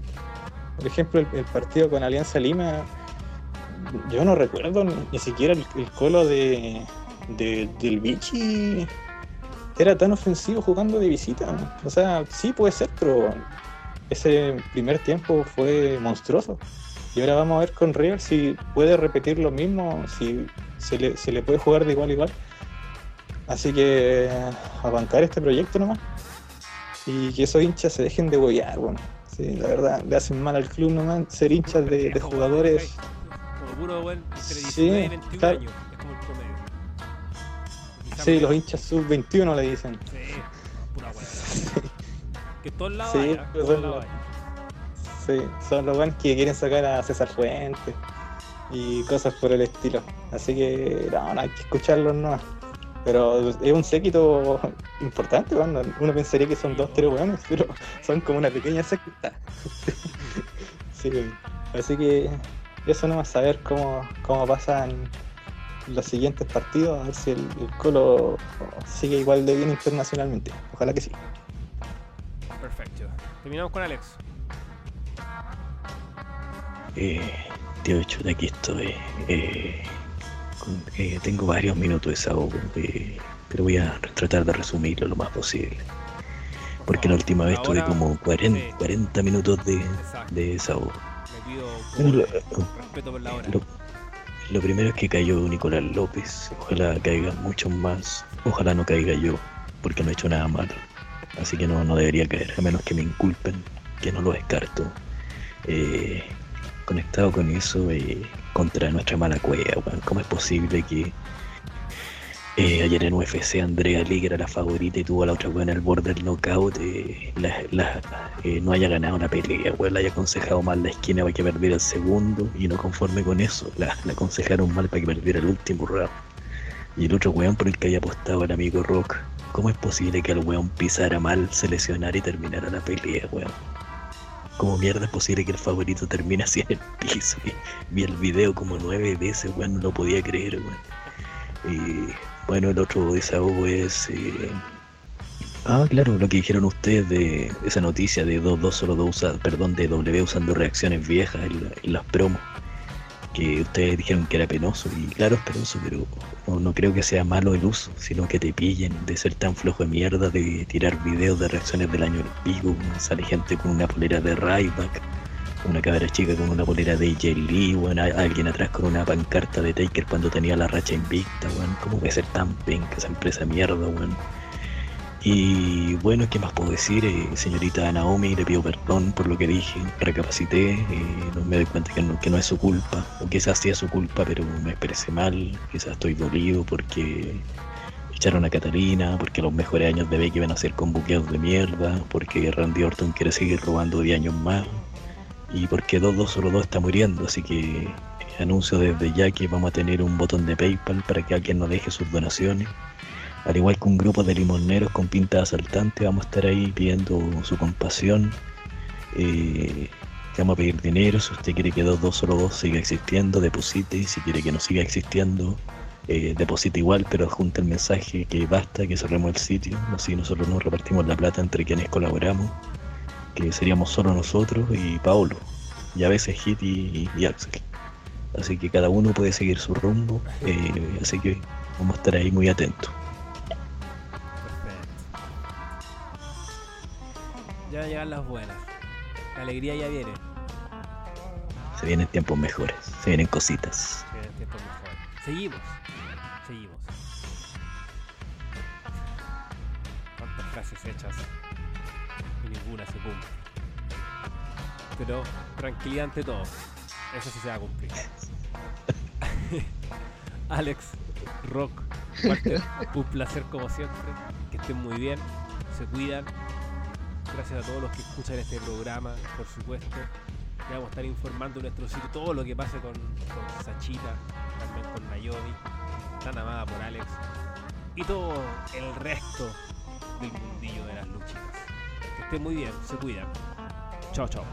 Por ejemplo, el, partido con Alianza Lima, yo no recuerdo ni, siquiera el, el Colo de, de- del Vichy era tan ofensivo jugando de visita. O sea, sí puede ser, pero ese primer tiempo fue monstruoso. Y ahora vamos a ver con River si puede repetir lo mismo, si se le, se le puede jugar de igual a igual. Así que a bancar este proyecto nomás. Y que esos hinchas se dejen de huevear, bueno. Sí, la verdad, le hacen mal al club nomás ser hinchas de, de jugadores. Como puro, weón, entre 19 Sí, y 21 claro. años. Es como el promedio. Quizá Sí, menos. los hinchas sub-21 le dicen. Sí. Que todos lados Sí, pues todos son lados. Sí, son los buenos que quieren sacar a César Fuentes y cosas por el estilo. Así que no, no hay que escucharlos nomás. Pero es un séquito importante, cuando uno pensaría que son dos, tres hueones, pero [laughs] son como una pequeña secta. [laughs] sí, así que eso nomás, saber cómo, cómo pasan los siguientes partidos, a ver si el, el Colo sigue igual de bien internacionalmente. Ojalá que sí. Terminamos con Alex. Eh, tío Chute, aquí estoy. Eh, con- eh, tengo varios minutos de desahogo, eh, pero voy a tratar de resumirlo lo más posible. Porque la última vez tuve como 40, sí. 40 minutos de, Exacto. de. Me pido Bueno, lo, de respeto por la hora. lo- lo primero es que cayó Nicolás López. Ojalá caiga muchos más. Ojalá no caiga yo, porque no he hecho nada malo. Así que no, no debería caer, a menos que me inculpen, que no lo descarto. Eh, conectado con eso, eh, contra nuestra mala cueva, weón. ¿Cómo es posible que eh, ayer en UFC Andrea Lee, era la favorita y tuvo a la otra weón en el borde del knockout, la- no haya ganado la pelea, weón, la haya aconsejado mal la esquina para que perdiera el segundo y no conforme con eso, la, la aconsejaron mal para que perdiera el último round. Y el otro weón por el que había apostado el amigo Rock, ¿cómo es posible que el weón pisara mal, se lesionara y terminara la pelea, weón? ¿Cómo mierda es posible que el favorito termine así en el piso? Y vi el video como nueve veces, weón, no lo podía creer, weón. Y bueno, el otro desahogo es. eh, Ah, claro, lo que dijeron ustedes de esa noticia de 2-2 solo 2 usa, perdón, de W usando reacciones viejas en, la- en las promos. Ustedes dijeron que era penoso, y claro, es penoso, pero no, creo que sea malo el uso, sino que te pillen de ser tan flojo de mierda, de tirar videos de reacciones del año del pico, sale gente con una polera de Ryback, una cabra chica con una bolera de J. Lee, alguien atrás con una pancarta de Taker cuando tenía la racha invicta, weón. ¿Cómo puede ser tan penca esa empresa mierda, weón? Y bueno, ¿qué más puedo decir? Eh, señorita Naomi, le pido perdón por lo que dije, recapacité, eh, no me doy cuenta que no, que no es su culpa, o quizás sí es su culpa, pero me expresé mal, quizás estoy dolido porque echaron a Catalina, porque los mejores años de Becky van a ser con buqueos de mierda, porque Randy Orton quiere seguir robando 10 años más, y porque 22 solo 2 está muriendo, así que eh, anuncio desde ya que vamos a tener un botón de PayPal para que alguien nos deje sus donaciones. Al igual que un grupo de limoneros con pinta de asaltante, vamos a estar ahí pidiendo su compasión. Eh, vamos a pedir dinero. Si usted quiere que 2202 siga existiendo, deposite. Si quiere que no siga existiendo, eh, deposite igual, pero junte el mensaje que basta, que cerremos el sitio. Así nosotros nos repartimos la plata entre quienes colaboramos, que seríamos solo nosotros y Paolo, y a veces Hit y, y Axel. Así que cada uno puede seguir su rumbo. eh, así que vamos a estar ahí muy atentos. Ya llegan las buenas. La alegría ya viene. Se vienen tiempos mejores, se vienen cositas. Vienen tiempos mejores. Seguimos. Seguimos. Cuántas frases hechas y ninguna se cumple. Pero tranquilidad ante todo. Eso sí se va a cumplir. [laughs] Alex, Rock, Walter, un placer como siempre. Que estén muy bien, se cuidan. Gracias a todos los que escuchan este programa, por supuesto. Le vamos a estar informando en nuestro sitio todo lo que pase con, con Sachita, también con Nayomi, tan amada por Alex, y todo el resto del mundillo de las luchitas. Que estén muy bien, se cuidan. Chao, chao.